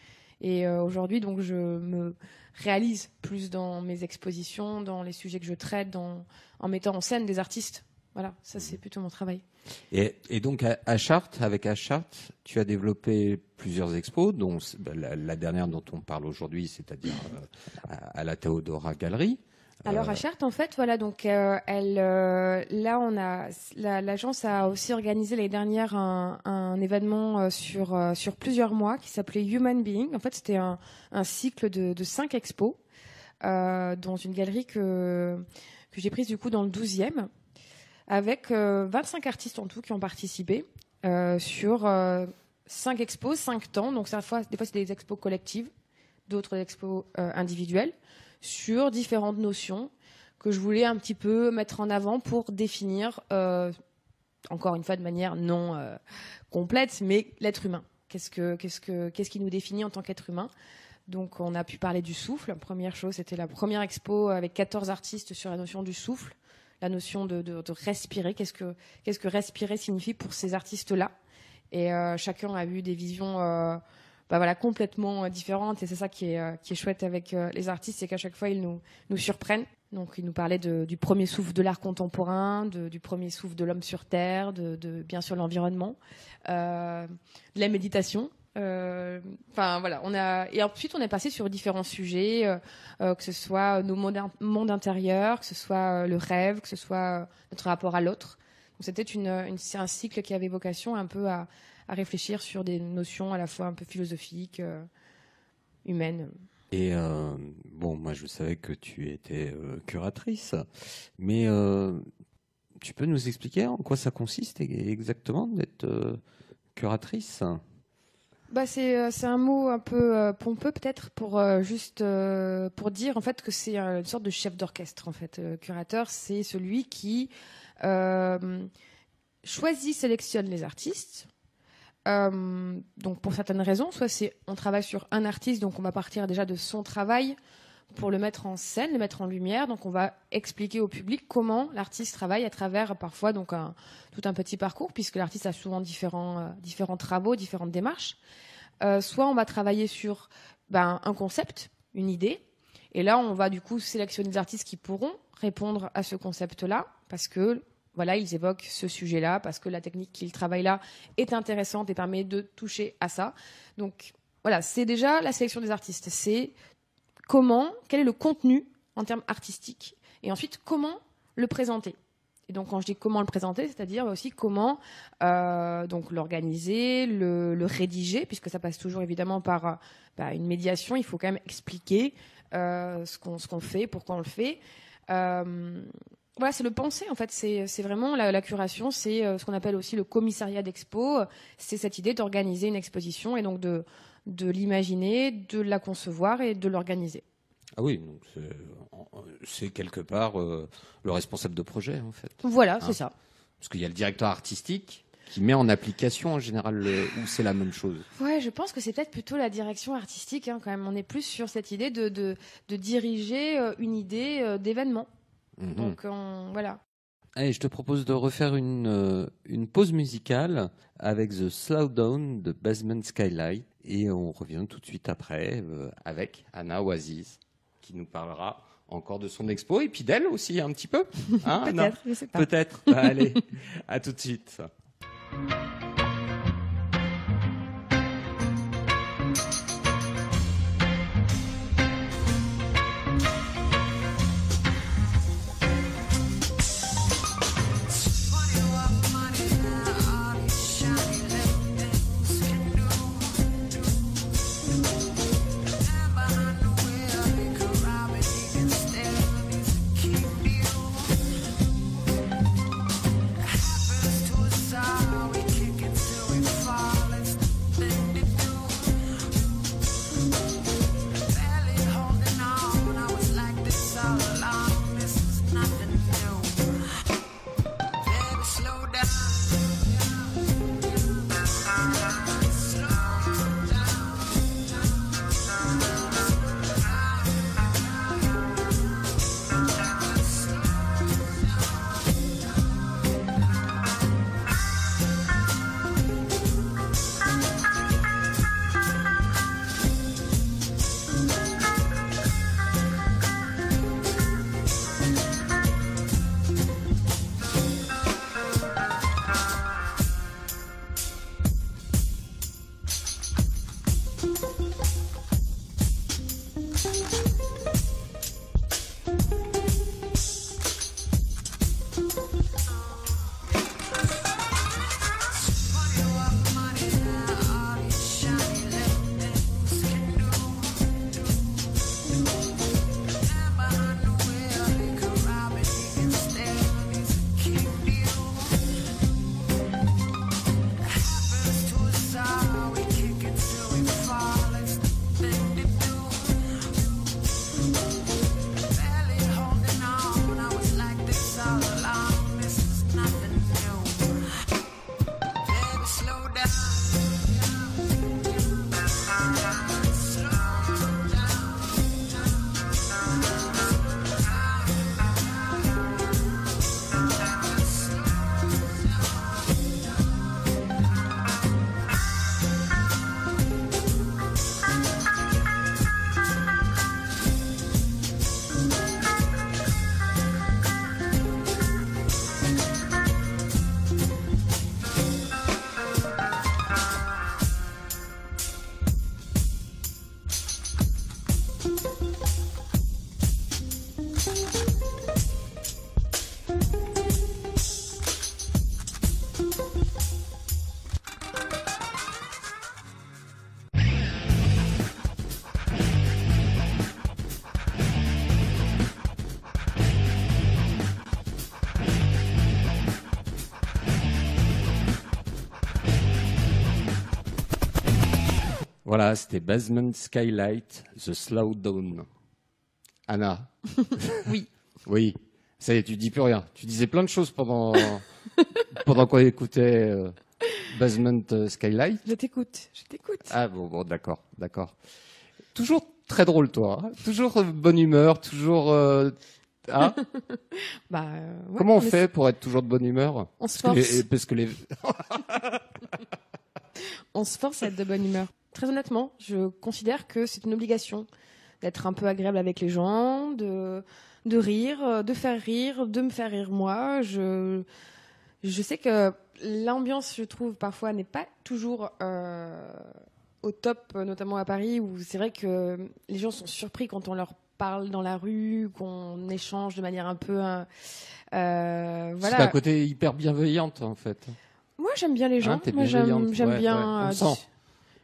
Et euh, aujourd'hui donc je me réalise plus dans mes expositions, dans les sujets que je traite, dans, en mettant en scène des artistes. Voilà, ça c'est plutôt mon travail. Et, et donc à, à Chartres, avec à Chartres, tu as développé plusieurs expos, dont bah, la, la dernière dont on parle aujourd'hui, c'est-à-dire euh, à, à la Théodora Galerie. Alors à Chartres, en fait, voilà, donc euh, elle, euh, là, on a la- l'agence a aussi organisé l'année dernière un, un événement euh, sur sur plusieurs mois qui s'appelait Human Being. En fait, c'était un, un cycle de, de cinq expos dans une galerie que que j'ai prise du coup dans le 12e avec euh, 25 artistes en tout qui ont participé sur cinq expos, cinq temps. Donc fois, des fois c'est des expos collectives, d'autres des expos individuelles sur différentes notions que je voulais un petit peu mettre en avant pour définir, euh, encore une fois de manière non euh, complète, mais l'être humain. Qu'est-ce que, qu'est-ce que, qu'est-ce qui nous définit en tant qu'être humain? Donc, on a pu parler du souffle. Première chose, c'était la première expo avec 14 artistes sur la notion du souffle, la notion de respirer. Qu'est-ce que, qu'est-ce que respirer signifie pour ces artistes-là? Et euh, chacun a eu des visions. Bah voilà, complètement euh, différentes. Et c'est ça qui est, euh, qui est chouette avec euh, les artistes, c'est qu'à chaque fois, ils nous, nous surprennent. Donc, ils nous parlaient de- du premier souffle de l'art contemporain, de- du premier souffle de l'homme sur Terre, de, de, bien sûr l'environnement, de la méditation. Enfin voilà, on a et ensuite on est passé sur différents sujets, que ce soit nos mondes, in- mondes intérieurs, que ce soit le rêve, que ce soit notre rapport à l'autre. Donc c'était une, un cycle qui avait vocation un peu à, à réfléchir sur des notions à la fois un peu philosophiques, euh, humaines. Et euh, bon, moi je savais que tu étais euh, curatrice, mais euh, tu peux nous expliquer en quoi ça consiste exactement d'être curatrice? Bah c'est c'est un mot un peu pompeux peut-être pour juste pour dire en fait que c'est une sorte de chef d'orchestre en fait. Euh, curateur, c'est celui qui choisit, sélectionne les artistes. Euh, donc pour certaines raisons, soit c'est on travaille sur un artiste, donc on va partir déjà de son travail pour le mettre en scène, le mettre en lumière. Donc on va expliquer au public comment l'artiste travaille à travers parfois donc un, tout un petit parcours, puisque l'artiste a souvent différents, euh, différents travaux, différentes démarches. Euh, soit on va travailler sur ben, un concept, une idée, et là on va du coup sélectionner des artistes qui pourront répondre à ce concept-là, parce que voilà, ils évoquent ce sujet-là, parce que la technique qu'ils travaillent là est intéressante et permet de toucher à ça. Donc voilà, c'est déjà la sélection des artistes. C'est comment, quel est le contenu en termes artistiques, et ensuite comment le présenter. Et donc quand je dis comment le présenter, c'est-à-dire aussi comment euh, donc l'organiser, le, rédiger, puisque ça passe toujours évidemment par bah, une médiation. Il faut quand même expliquer euh, ce qu'on ce qu'on fait, pourquoi on le fait. Euh, voilà, c'est le penser en fait. C'est vraiment la, la curation, c'est euh, ce qu'on appelle aussi le commissariat d'expo. C'est cette idée d'organiser une exposition et donc de de l'imaginer, de la concevoir et de l'organiser. Ah oui, donc c'est- quelque part euh, le responsable de projet en fait. Voilà, Ah. c'est ça. Parce qu'il y a le directeur artistique qui met en application en général le- ou c'est la même chose. Ouais, je pense que c'est peut-être plutôt la direction artistique hein, quand même. On est plus sur cette idée de, de, de diriger euh, une idée d'événement. Mhm. Donc on- voilà. Allez, je te propose de refaire une, euh, une pause musicale avec The Slowdown de Basement Skylight et on revient tout de suite après euh, avec Anna Oasis qui nous parlera encore de son expo et puis d'elle aussi un petit peu. Hein, [LAUGHS] Peut-être, je sais pas. Peut-être. Bah, allez, à tout de suite. Voilà, c'était Basement Skylight, The Slowdown. Anna. [LAUGHS] Oui. Oui. Ça y est, tu dis plus rien. Tu disais plein de choses pendant, [LAUGHS] pendant qu'on écoutait euh, Basement euh, Skylight. Je t'écoute, je t'écoute. Ah bon, bon, d'accord, d'accord. Toujours très drôle, toi. hein. toujours euh, bonne humeur, toujours. euh, hein [LAUGHS] Bah, euh, ouais, Comment on fait pour être toujours de bonne humeur? On se force. parce que les. On se force à être de bonne humeur. Très honnêtement, je considère que c'est une obligation d'être un peu agréable avec les gens, de, de rire, euh, de faire rire, de me faire rire moi. Je, je sais que l'ambiance, je trouve, parfois n'est pas toujours euh, au top, notamment à Paris, où c'est vrai que les gens sont surpris quand on leur parle dans la rue, qu'on échange de manière un peu... euh, euh, C'est voilà. un côté hyper bienveillante, en fait. Moi, j'aime bien les gens. Hein, Moi, j'aime Ouais, bien... ouais. On euh.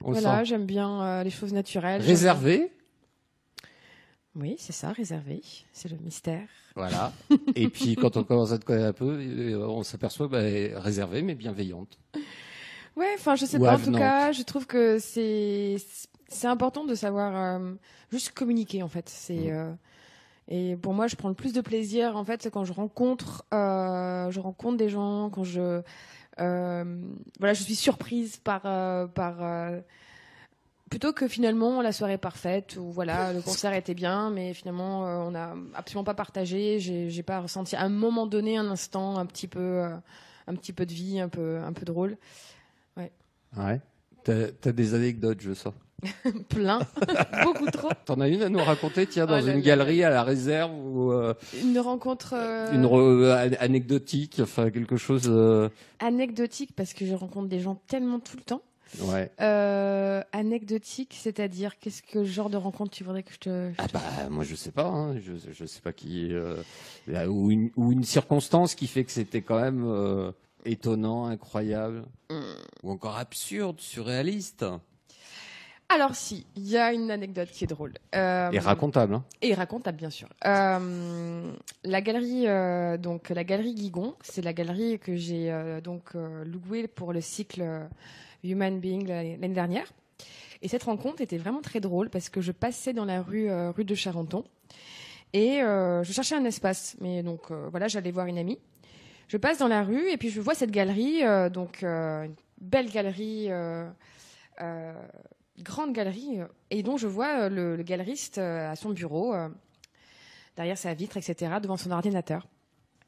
On voilà, j'aime bien euh, les choses naturelles. Réservé, Oui, c'est ça, réservé. C'est le mystère. voilà. [LAUGHS] Et puis quand on commence à te connaître un peu, euh, on s'aperçoit bah, réservé mais bienveillante. Ouais, enfin, je sais Ou pas. En tout cas, je trouve que c'est c'est important de savoir euh, juste communiquer en fait. C'est Mm. euh, Et pour moi, je prends le plus de plaisir en fait c'est quand je rencontre, euh, je rencontre des gens, quand je, voilà, je suis surprise par euh, par euh, plutôt que finalement la soirée parfaite ou voilà le concert était bien, mais finalement euh, on n'a absolument pas partagé, j'ai pas ressenti à un moment donné un instant un petit peu euh, un petit peu de vie, un peu un peu drôle, Ouais. T'as as des anecdotes, je sens. [LAUGHS] plein, [LAUGHS] beaucoup trop. T'en as une à nous raconter, tiens, dans Oh là une là. galerie à la réserve ou euh, Une rencontre euh, une re- euh, anecdotique, enfin quelque chose. euh, anecdotique parce que je rencontre des gens tellement tout le temps. Ouais. Euh, anecdotique, c'est-à-dire qu'est-ce que genre de rencontre tu voudrais que je te. je Ah te- bah moi je sais pas, hein, je je sais pas qui euh, là, ou une ou une circonstance qui fait que c'était quand même euh, étonnant, incroyable Hmm. ou encore absurde, surréaliste Alors si, il y a une anecdote qui est drôle. Euh, et racontable. Hein. Et racontable bien sûr. Euh, la galerie euh, donc la galerie Guigon, c'est la galerie que j'ai donc louée pour le cycle Human Being l'année dernière. Et cette rencontre était vraiment très drôle parce que je passais dans la rue rue de Charenton et je cherchais un espace. Mais donc voilà, j'allais voir une amie. Je passe dans la rue et puis je vois cette galerie, donc une belle galerie, euh, euh, grande galerie, euh, et dont je vois euh, le, le galeriste euh, à son bureau, derrière sa vitre, etc., devant son ordinateur.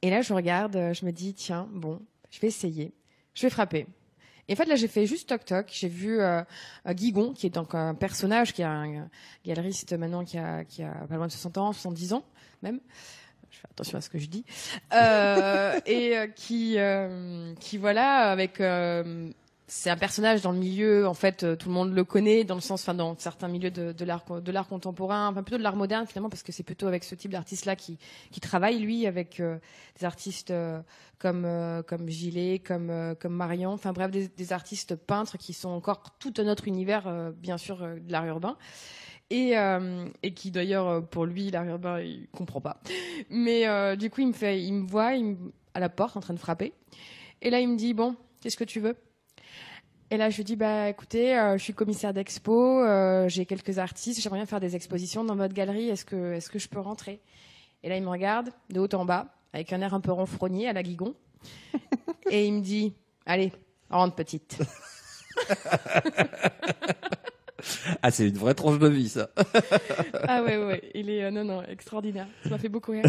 Et là, je regarde, je me dis, tiens, bon, je vais essayer, je vais frapper. Et en fait, là, j'ai fait juste toc-toc. J'ai vu euh, Guigon, qui est donc un personnage, qui est un, galeriste maintenant qui a, qui a pas loin de 60 ans, 70 ans même. Je fais attention à ce que je dis. Euh, [LAUGHS] et euh, qui, qui voilà, avec c'est un personnage dans le milieu, en fait, euh, tout le monde le connaît, dans le sens, enfin, dans certains milieux de, de l'art, contemporain, enfin, plutôt de l'art moderne, finalement, parce que c'est plutôt avec ce type d'artiste-là qui, qui travaille, lui, avec euh, des artistes euh, comme, euh, comme Gillet, comme, euh, comme Marion, enfin, bref, des, des artistes peintres qui sont encore tout un autre univers, euh, bien sûr, de l'art urbain. Et, euh, et qui d'ailleurs pour lui l'art urbain il comprend pas. Mais euh, du coup il me fait il me voit il me- à la porte en train de frapper. Et là il me dit bon qu'est-ce que tu veux? Et là, je lui dis, bah, écoutez, euh, je suis commissaire d'expo, euh, j'ai quelques artistes, j'aimerais bien faire des expositions dans votre galerie, est-ce que, est-ce que je peux rentrer? Et là, il me regarde de haut en bas, avec un air un peu renfrogné à la Guigon, [LAUGHS] et il me dit, allez, rentre petite. [LAUGHS] Ah c'est une vraie tranche de vie ça. [LAUGHS] ah ouais, ouais, ouais, il est, euh, non, non, extraordinaire, ça m'a fait beaucoup rire.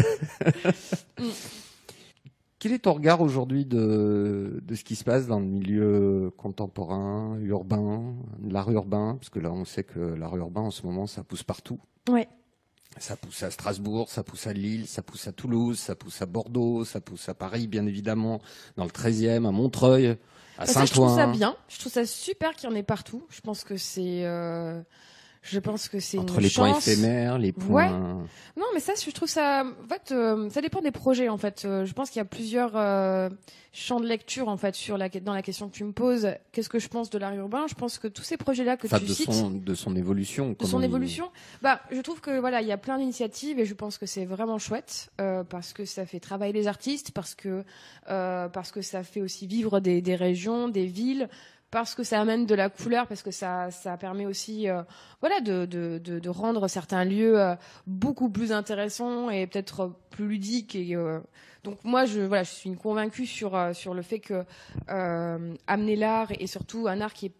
Quel est ton regard aujourd'hui de, de ce qui se passe dans le milieu contemporain, urbain, l'art urbain? Parce que là, on sait que l'art urbain, en ce moment, ça pousse partout. Ouais. Ça pousse à Strasbourg, ça pousse à Lille, ça pousse à Toulouse, ça pousse à Bordeaux, ça pousse à Paris, bien évidemment, dans le 13e, à Montreuil, à ça, je trouve ça Saint-Ouen. bien. Je trouve ça super qu'il y en ait partout. Je pense que c'est, euh, je pense que c'est Entre une les points éphémères, les points... Non, mais ça, je trouve ça. En fait, euh, ça dépend des projets. En fait, Euh, je pense qu'il y a plusieurs euh, champs de lecture en fait sur la dans la question que tu me poses. Qu'est-ce que je pense de l'art urbain? Je pense que tous ces projets-là que Enfin, tu de cites, son, de son évolution. de son il- évolution, bah, je trouve que voilà, il y a plein d'initiatives et je pense que c'est vraiment chouette euh, parce que ça fait travailler les artistes, parce que euh, parce que ça fait aussi vivre des, des régions, des villes, parce que ça amène de la couleur, parce que ça ça permet aussi euh, voilà de, de, de, de rendre certains lieux euh, beaucoup plus intéressants et peut-être euh, plus ludiques et euh, donc moi je voilà je suis une convaincue sur euh, sur le fait que euh, amener l'art et surtout un art qui est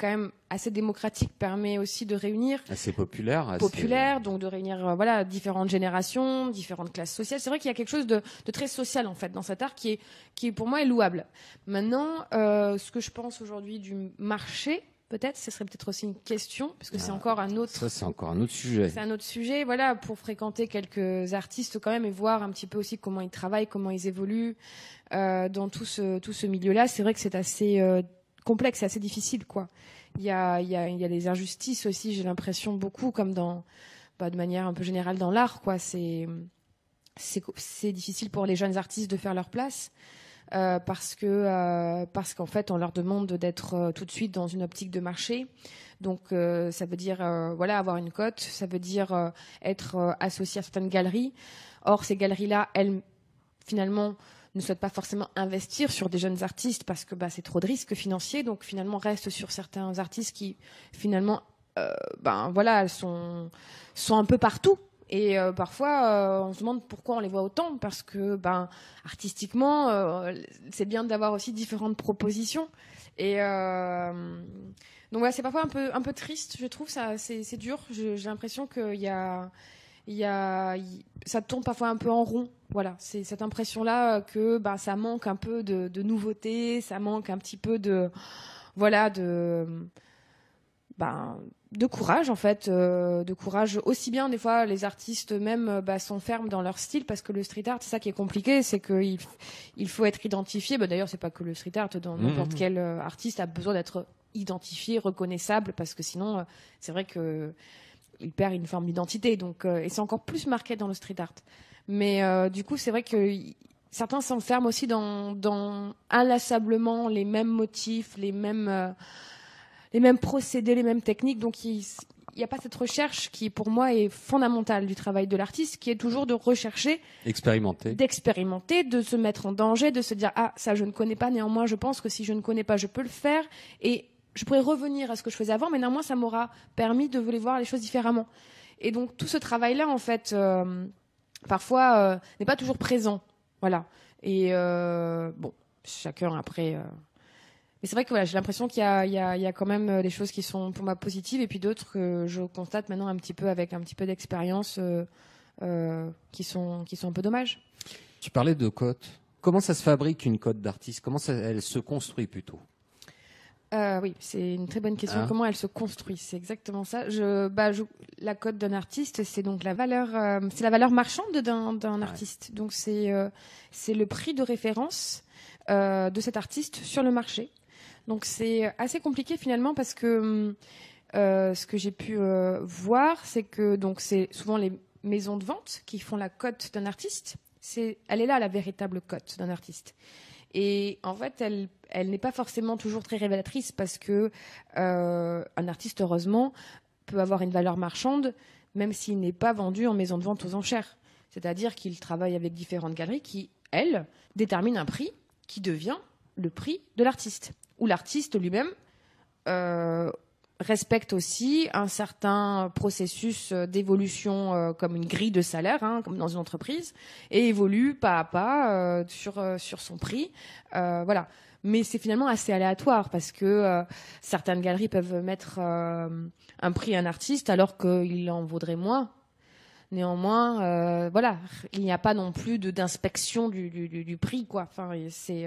quand même assez démocratique permet aussi de réunir Assez populaire. assez- populaire, donc de réunir euh, voilà différentes générations, différentes classes sociales. C'est vrai qu'il y a quelque chose de, de très social en fait dans cet art qui est qui pour moi est louable. Maintenant, euh, ce que je pense aujourd'hui du marché, peut-être, ce serait peut-être aussi une question, parce que c'est Ah, encore un autre Ça, c'est encore un autre sujet. c'est un autre sujet, voilà, pour fréquenter quelques artistes quand même et voir un petit peu aussi comment ils travaillent, comment ils évoluent euh, dans tout ce tout ce milieu-là. C'est vrai que c'est assez complexe, c'est assez difficile, quoi. Il y a il y a il y a des injustices aussi, j'ai l'impression beaucoup, comme dans bah, de manière un peu générale dans l'art, quoi. C'est c'est difficile pour les jeunes artistes de faire leur place. euh, parce que euh, parce qu'en fait on leur demande d'être euh, tout de suite dans une optique de marché donc ça veut dire voilà avoir une cote, ça veut dire être associé à certaines galeries. Or ces galeries-là, elles finalement ne souhaitent pas forcément investir sur des jeunes artistes parce que bah, c'est trop de risques financiers. Donc finalement restent sur certains artistes qui finalement euh, ben voilà sont sont un peu partout Et euh, parfois, euh, on se demande pourquoi on les voit autant, parce que, ben, artistiquement, c'est bien d'avoir aussi différentes propositions. Et donc voilà, c'est parfois un peu, un peu triste, je trouve. Ça, c'est, dur. J'ai l'impression qu'il y a, il y a, il- ça tourne parfois un peu en rond. Voilà, c'est cette impression-là euh, que, ben, ça manque un peu de, de nouveauté, ça manque un petit peu de, voilà, de, ben, de courage en fait, euh, de courage aussi bien des fois les artistes même euh, bah, sont fermes dans leur style parce que le street art c'est ça qui est compliqué, c'est qu'il il faut être identifié. Bah, D'ailleurs c'est pas que le street art, dans Mhm. n'importe quel euh, artiste a besoin d'être identifié, reconnaissable parce que sinon c'est vrai que il perd une forme d'identité. Donc euh, et c'est encore plus marqué dans le street art. Mais euh, du coup c'est vrai que certains s'enferment aussi dans, dans inlassablement les mêmes motifs, les mêmes euh, les mêmes procédés, les mêmes techniques. Donc il n'y a pas cette recherche qui, pour moi, est fondamentale du travail de l'artiste, qui est toujours de rechercher, Expérimenté. d'expérimenter, de se mettre en danger, de se dire ah ça je ne connais pas. Néanmoins, je pense que si je ne connais pas, je peux le faire et je pourrais revenir à ce que je faisais avant, mais néanmoins ça m'aura permis de voler voir les choses différemment. Et donc tout ce travail-là, en fait, euh, parfois euh, n'est pas toujours présent. Voilà. Et euh, bon, chacun après. mais c'est vrai que j'ai l'impression qu'il y y, y a quand même des choses qui sont pour moi positives et puis d'autres que je constate maintenant un petit peu avec un petit peu d'expérience qui, sont, un peu dommages. Tu parlais de cote. Comment ça se fabrique une cote d'artiste? Comment elle se construit plutôt? Euh, oui, c'est une très bonne question. Hein Comment elle se construit C'est exactement ça. Je, bah, je- la cote d'un artiste, c'est donc la valeur, euh, c'est la valeur marchande d'un artiste. Donc c'est euh, c'est le prix de référence de cet artiste sur le marché. Donc c'est assez compliqué finalement parce que ce que j'ai pu voir, c'est que donc c'est souvent les maisons de vente qui font la cote d'un artiste. C'est, elle est là la véritable cote d'un artiste. Et en fait, elle, n'est pas forcément toujours très révélatrice parce que euh, un artiste, heureusement, peut avoir une valeur marchande même s'il n'est pas vendu en maison de vente aux enchères. C'est-à-dire qu'il travaille avec différentes galeries qui, elles, déterminent un prix qui devient le prix de l'artiste. Ou l'artiste lui-même euh, respecte aussi un certain processus euh, d'évolution euh, comme une grille de salaire, hein, comme dans une entreprise, et évolue pas à pas euh, sur, sur son prix. Voilà. Mais c'est finalement assez aléatoire parce que certaines galeries peuvent mettre un prix à un artiste alors qu'il en vaudrait moins. Néanmoins, voilà, il n'y a pas non plus d'inspection du, du, prix, quoi. Enfin, c'est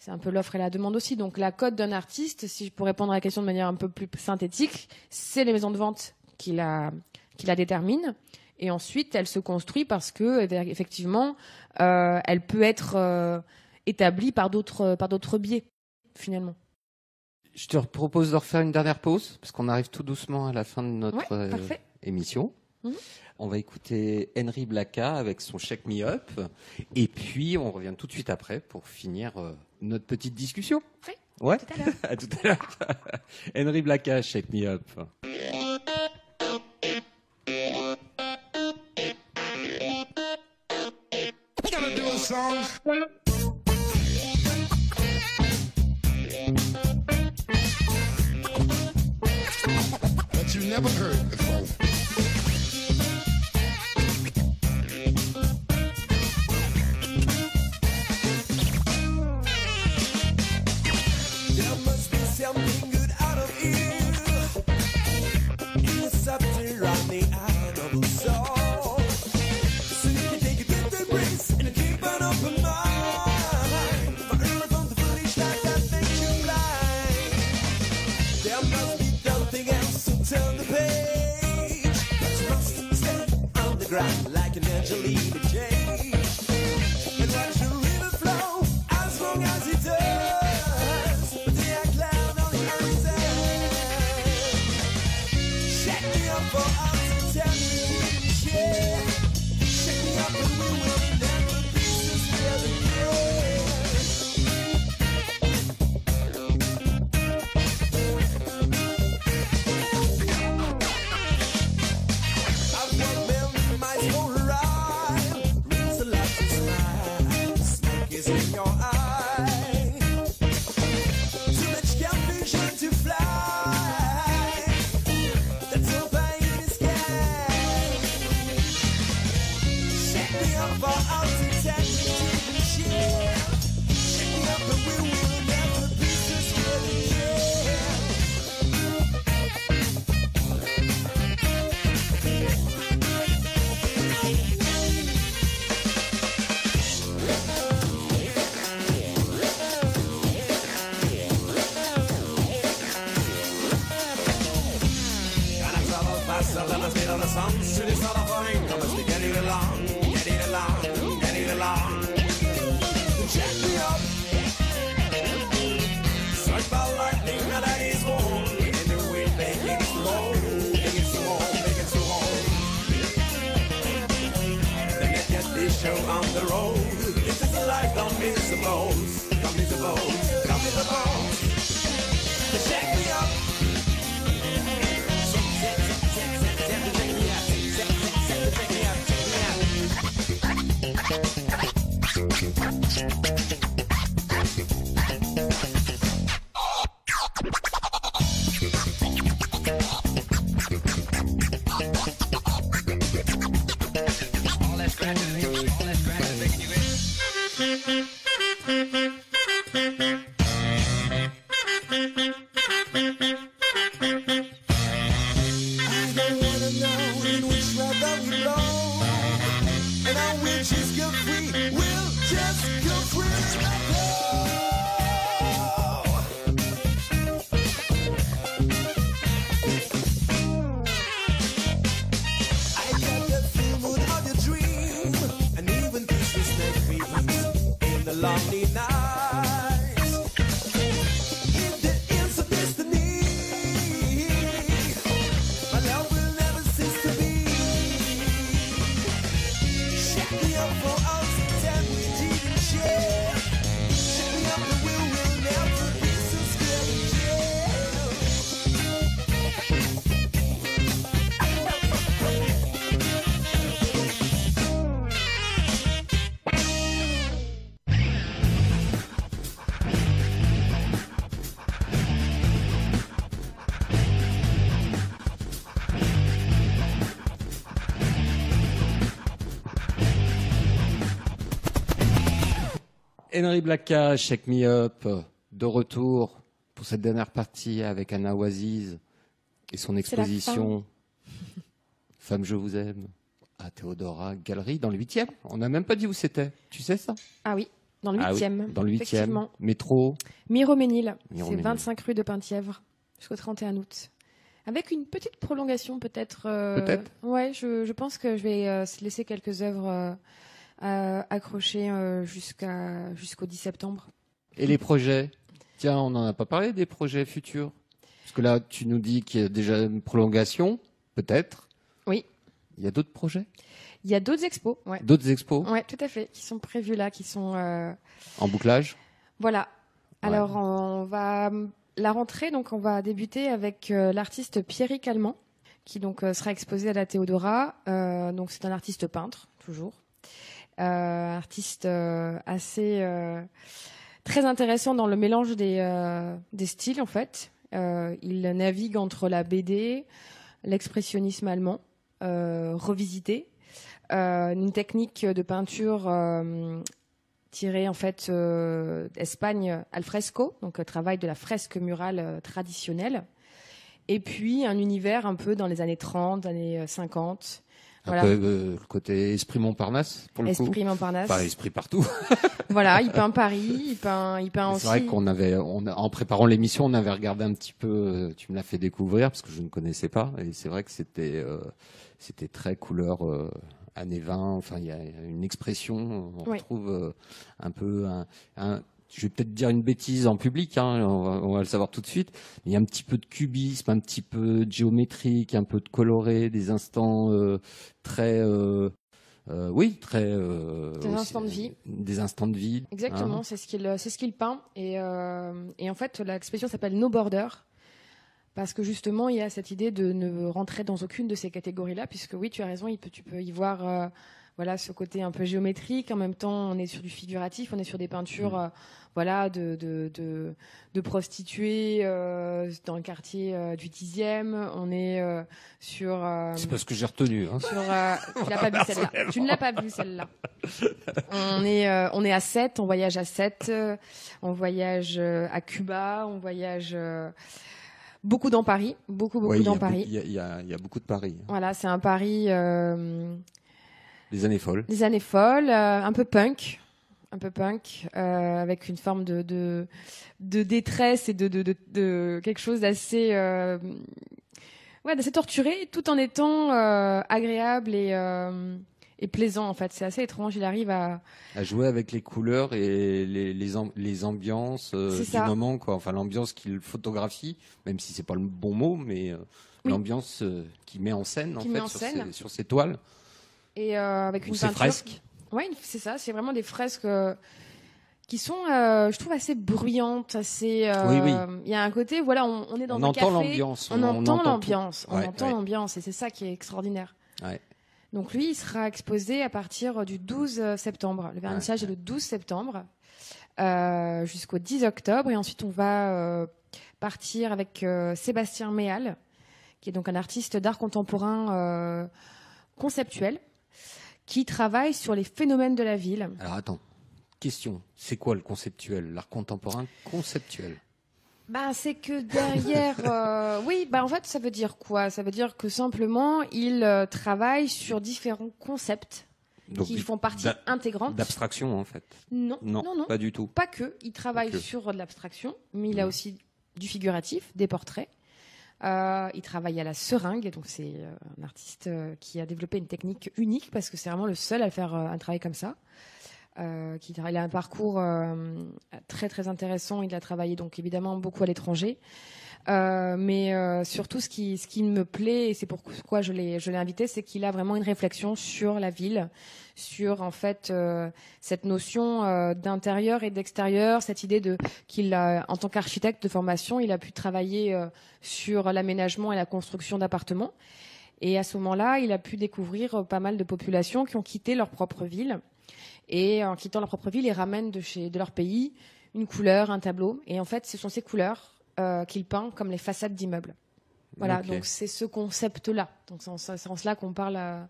c'est un peu l'offre et la demande aussi. Donc la cote d'un artiste, si je pourrais répondre à la question de manière un peu plus synthétique, c'est les maisons de vente qui la, qui la déterminent. Et ensuite, elle se construit parce que effectivement, euh, elle peut être euh, établie par d'autres par d'autres biais, finalement. Je te propose de refaire une dernière pause, parce qu'on arrive tout doucement à la fin de notre Ouais, euh, émission. Mhm. On va écouter Henry Blacka avec son Check Me Up. Et puis, on revient tout de suite après pour finir euh, notre petite discussion. Oui, Ouais. tout à [LAUGHS] tout à l'heure. [LAUGHS] Henry Blacka, Check Me Up. That you never heard Henry Blacka, Shake Me Up, de retour pour cette dernière partie avec Anna Oasis et son exposition [LAUGHS] Femme, je vous aime à Théodora Galerie dans le 8e. On n'a même pas dit où c'était. Tu sais ça? Ah oui, dans le Ah oui, huitième. Dans le 8e. effectivement. Métro. Miroménil, c'est Miroménil. 25 rue de Penthièvre jusqu'au 31 août. Avec une petite prolongation peut-être. euh, Peut-être. Ouais, je, je pense que je vais euh, laisser quelques œuvres euh, euh, accrochées euh, jusqu'à jusqu'au 10 septembre. Et les projets? Tiens, on n'en a pas parlé des projets futurs. Parce que là, tu nous dis qu'il y a déjà une prolongation, peut-être. Oui. Il y a d'autres projets? Il y a d'autres expos, ouais. D'autres expos? Ouais, tout à fait, qui sont prévus là, qui sont euh, en bouclage? Voilà. Ouais. Alors, on va la rentrée, donc on va débuter avec euh, l'artiste Pierrick Allemand, qui donc euh, sera exposé à la Théodora. Donc c'est un artiste peintre, toujours, artiste euh, assez euh, très intéressant dans le mélange des euh, styles en fait. Euh, il navigue entre la BD, l'expressionnisme allemand, euh, revisité, euh, une technique de peinture euh, tirée en fait euh, d'Espagne al fresco, donc euh, travail de la fresque murale euh, traditionnelle, et puis un univers un peu dans les années 30, années euh, 50. Un Voilà. peu euh, le côté esprit Montparnasse, pour le coup. Esprit Montparnasse. Enfin, esprit partout. [LAUGHS] Voilà, il [LAUGHS] peint Paris, il peint, il peint C'est aussi. vrai qu'on avait, on a- en préparant l'émission, on avait regardé un petit peu. euh, Tu me l'as fait découvrir parce que je ne connaissais pas, et c'est vrai que c'était, euh, c'était très couleur euh, années 20. Enfin, il y a une expression, on Oui. retrouve euh, un peu un, un- je vais peut-être dire une bêtise en public, hein, on, va, on va le savoir tout de suite. Il y a un petit peu de cubisme, un petit peu de géométrique, un peu de coloré, des instants euh, très, euh, euh, oui, très. Des aussi- instants de vie. Des instants de vie. Exactement, hein. c'est ce qu'il c'est ce qu'il peint et et en fait l'exposition s'appelle No Border parce que justement il y a cette idée de ne rentrer dans aucune de ces catégories là puisque oui tu as raison il peut tu peux y voir voilà ce côté un peu géométrique en même temps on est sur du figuratif on est sur des peintures Mm. euh, voilà de de de, de prostituées euh, dans le quartier euh, du 10e on est euh, sur euh, C'est parce que j'ai retenu. Hein. sur, euh, tu l'as pas vu celle-là. [LAUGHS] Tu ne l'as pas vue celle-là. On est, euh, on est à 7, on voyage à 7, on voyage euh, à Cuba, on voyage euh, beaucoup dans Paris, beaucoup beaucoup Ouais, il y a dans beau- Paris. Il y, a- il y a, il y a beaucoup de paris. hein. Voilà, c'est un Paris Les années folles. des années folles, euh, un peu punk, un peu punk, euh, avec une forme de, de, de détresse et de, de, quelque chose d'assez euh, Ouais, d'assez torturé, tout en étant agréable et, et plaisant en fait. C'est assez étrange. Il arrive à. À jouer avec les couleurs et les, les, les ambiances euh, du moment, quoi. Enfin, l'ambiance qu'il photographie, même si c'est pas le bon mot, mais euh, Oui. l'ambiance euh, qu'il met en scène, en fait, met en sur, scène. Ses, sur ses toiles Et euh, avec ou une ses peinture. fresques. Ouais, une- c'est ça. C'est vraiment des fresques euh, qui sont, euh, je trouve, assez bruyantes, assez. euh, Oui, oui. Il y a un côté, voilà, on, on est dans On un entend café, l'ambiance, On, on- on entend entend l'ambiance. On Ouais, entend ouais. l'ambiance, et c'est ça qui est extraordinaire. Ouais. Donc lui, il sera exposé à partir du 12 septembre. Le vernissage est le 12 septembre euh, jusqu'au 10 octobre. Et ensuite, on va partir avec Sébastien Méal, qui est donc un artiste d'art contemporain conceptuel, qui travaille sur les phénomènes de la ville. Alors attends, question. C'est quoi le conceptuel L'art contemporain conceptuel? Bah, c'est que derrière, [LAUGHS] euh, oui, bah en fait, ça veut dire quoi? Ça veut dire que simplement, il euh, travaille sur différents concepts Donc, qui font partie intégrante. D'abstraction, en fait. Non, Non, non, non, pas du tout. pas que. Il travaille que. sur de l'abstraction, mais il a aussi du figuratif, des portraits. Euh, il travaille à la seringue, donc c'est euh, un artiste euh, qui a développé une technique unique parce que c'est vraiment le seul à faire euh, un travail comme ça. Euh, qui, il a un parcours euh, très très intéressant. Il a travaillé donc évidemment beaucoup à l'étranger, Euh, mais euh, surtout ce qui ce qui me plaît et c'est pourquoi je l'ai invité, c'est qu'il a vraiment une réflexion sur la ville, sur en fait euh, cette notion euh, d'intérieur et d'extérieur, cette idée de qu'il a en tant qu'architecte de formation, il a pu travailler sur l'aménagement et la construction d'appartements. Et à ce moment-là, il a pu découvrir pas mal de populations qui ont quitté leur propre ville. Et en quittant leur propre ville, ils ramènent de, chez, de leur pays une couleur, un tableau. Et en fait, ce sont ces couleurs euh, qu'il peint comme les façades d'immeubles. Voilà, donc c'est ce concept-là. Donc c'est en ce sens-là qu'on parle euh,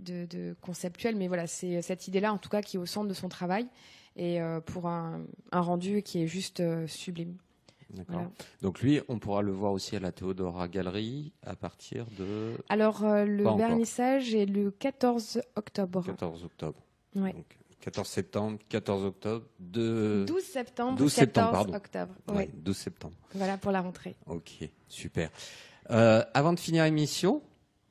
de, de conceptuel. Mais voilà, c'est cette idée-là, en tout cas, qui est au centre de son travail. Et euh, pour un, un rendu qui est juste euh, sublime. D'accord. Voilà. Donc lui, on pourra le voir aussi à la Théodora Galerie à partir de Alors, euh, le vernissage est le 14 octobre. 14 octobre. Ouais. Donc 14 septembre, 14 octobre, de 12 septembre, 12 14 septembre, pardon. octobre. Ouais, Ouais. 12 septembre. Voilà pour la rentrée. Ok, super. Euh, avant de finir l'émission,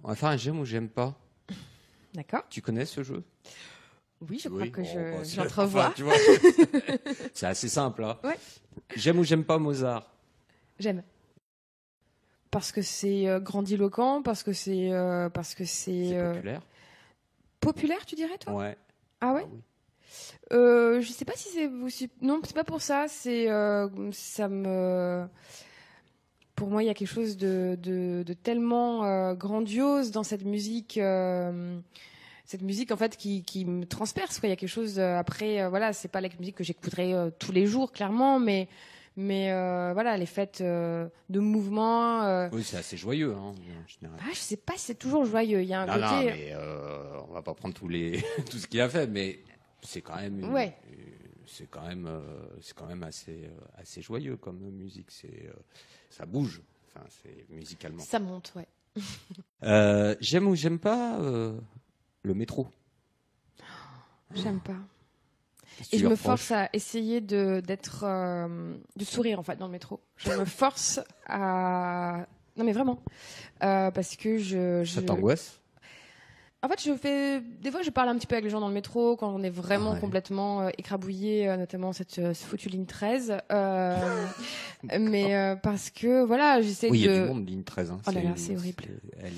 on va faire un j'aime ou j'aime pas. [LAUGHS] D'accord Tu connais ce jeu? Oui, je crois Oui, que bon, je- bah, c'est- j'entrevois. enfin, tu vois, [LAUGHS] c'est assez simple. Hein. Ouais. J'aime ou j'aime pas Mozart? J'aime. Parce que c'est euh, grandiloquent, parce que c'est euh, parce que c'est C'est euh, populaire populaire, tu dirais toi? Ouais. Ah ouais? Ah oui. Euh, Je sais pas si c'est aussi non, c'est pas pour ça. C'est euh, ça me pour moi il y a quelque chose de de, de tellement euh, grandiose dans cette musique. euh, cette musique en fait qui, qui me transperce quoi. il y a quelque chose euh, après voilà c'est pas la musique que j'écouterai tous les jours clairement mais mais voilà les fêtes de mouvement Oui, c'est assez joyeux hein, en général. ah, je sais pas si c'est toujours joyeux il y a un Non, côté non, mais on va pas prendre tous les [LAUGHS] tout ce qu'il a fait, mais c'est quand même, une- Ouais. euh, c'est quand même, euh, c'est quand même assez, euh, assez joyeux comme musique. C'est, ça bouge. Enfin, c'est musicalement. ça monte ouais [LAUGHS] Euh, j'aime ou j'aime pas euh, le métro. j'aime pas Et je me force à essayer de d'être euh, de sourire en fait dans le métro. Je me force à non mais vraiment parce que je, je... Ça t'angoisse? En fait je fais des fois je parle un petit peu avec les gens dans le métro quand on est vraiment Ouais. complètement euh, écrabouillé euh, notamment cette euh, foutue ligne 13 euh, [LAUGHS] mais parce que voilà j'essaie Oui, il y de a du monde ligne 13. Hein. Oh là là, c'est horrible. Elle est.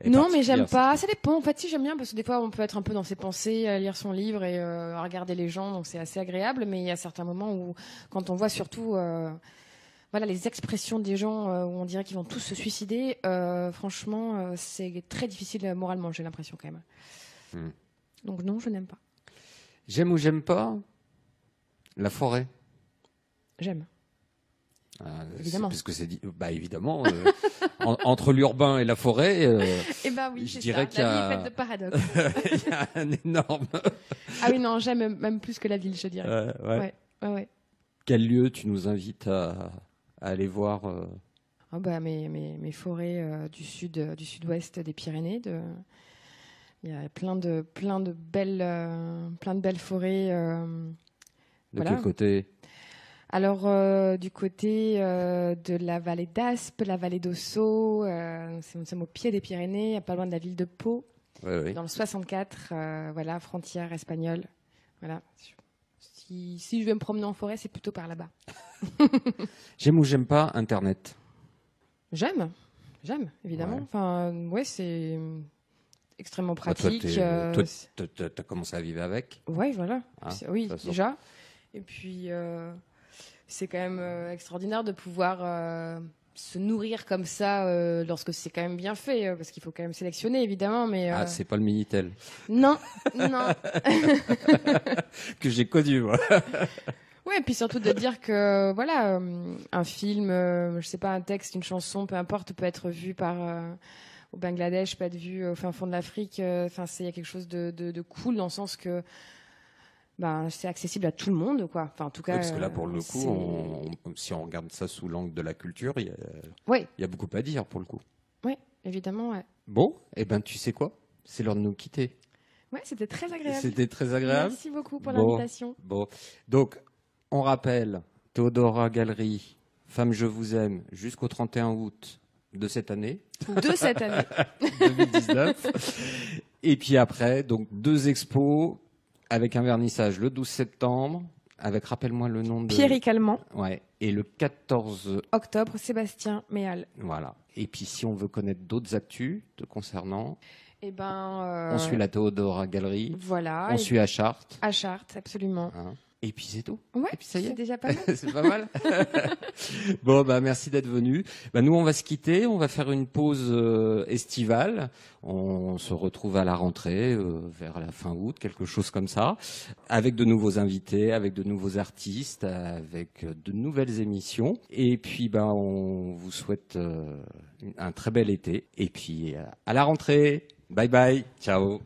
elle est Non, mais j'aime pas. cette Ça dépend. En fait, si j'aime bien, parce que des fois, on peut être un peu dans ses pensées, lire son livre et euh, regarder les gens, donc c'est assez agréable. Mais il y a certains moments où, quand on voit surtout, euh, voilà, les expressions des gens euh, où on dirait qu'ils vont tous se suicider, euh, franchement, euh, c'est très difficile moralement. J'ai l'impression quand même. Hmm. Donc non, je n'aime pas. J'aime ou j'aime pas la forêt. J'aime. Ah, Évidemment. Parce que c'est dit- bah évidemment euh, [LAUGHS] en- entre l'urbain et la forêt, euh, Eh ben oui, Je dirais qu'il y a- de [LAUGHS] il y a un énorme. [LAUGHS] ah oui, non, j'aime même plus que la ville, je dirais. Euh. Ouais, ouais, ouais. Quel lieu tu nous invites à, à aller voir euh, Ah bah, mes, mes, mes forêts euh, du sud euh, du sud-ouest des Pyrénées de il y a plein de plein de belles plein de belles forêts De Voilà. quel côté? Alors, euh, du côté euh, de la vallée d'Aspe, la vallée d'Ossau, euh, nous sommes au pied des Pyrénées, pas loin de la ville de Pau, Oui, oui. dans le 64, euh, voilà, frontière espagnole. Voilà. Si, si je vais me promener en forêt, c'est plutôt par là-bas. J'aime ou j'aime pas Internet J'aime, j'aime, évidemment. Ouais. Enfin, ouais, c'est extrêmement Bah, toi, pratique. t'es- euh, toi, t'as- t'as t'as commencé à vivre avec Ouais, voilà. Hein, C'est- oui, déjà. Et puis, euh, c'est quand même euh, extraordinaire de pouvoir euh, se nourrir comme ça euh, lorsque c'est quand même bien fait, euh, parce qu'il faut quand même sélectionner, évidemment. Mais euh, Ah, c'est pas le Minitel non, non. [LAUGHS] que j'ai connu, moi. [LAUGHS] Ouais, et puis surtout de dire que voilà, euh, un film, euh, je sais pas, un texte, une chanson, peu importe, peut être vu par euh, au Bangladesh, peut être vu au fin fond de l'Afrique. euh, Enfin, c'est il y a quelque chose de, de, de cool dans le sens que ben, c'est accessible à tout le monde, quoi. Enfin, en tout cas. Oui, parce que là, pour le coup, c'est- on- on- si on regarde ça sous l'angle de la culture, il y, a- Oui, il y a beaucoup à dire pour le coup. oui, évidemment, ouais. Bon, eh ben, tu sais quoi? C'est l'heure de nous quitter. Ouais, c'était très agréable. C'était très agréable. Merci beaucoup pour Bon. l'invitation. Bon, donc, on rappelle, Théodora Galerie, Femme je vous aime, jusqu'au 31 août de cette année, De cette année. [LAUGHS] 2019. Et puis après, donc, deux expos avec un vernissage le 12 septembre, avec, rappelle-moi le nom de... Pierrick Allemand, Ouais, et le 14 octobre, Sébastien Méal. Voilà. Et puis si on veut connaître d'autres actus te concernant, Et ben. euh, on suit la Théodora Galerie, Voilà. on et- suit à Chartres. À Chartres, absolument. hein. Et puis c'est tout. Ouais, Et puis ça y est. c'est déjà pas [LAUGHS] mal. c'est pas mal. [LAUGHS] bon bah merci d'être venu. Bah nous on va se quitter, on va faire une pause euh, estivale. On se retrouve à la rentrée euh, vers la fin août, quelque chose comme ça, avec de nouveaux invités, avec de nouveaux artistes, avec de nouvelles émissions. Et puis bah on vous souhaite euh, un très bel été. Et puis à la rentrée. Bye bye. Ciao.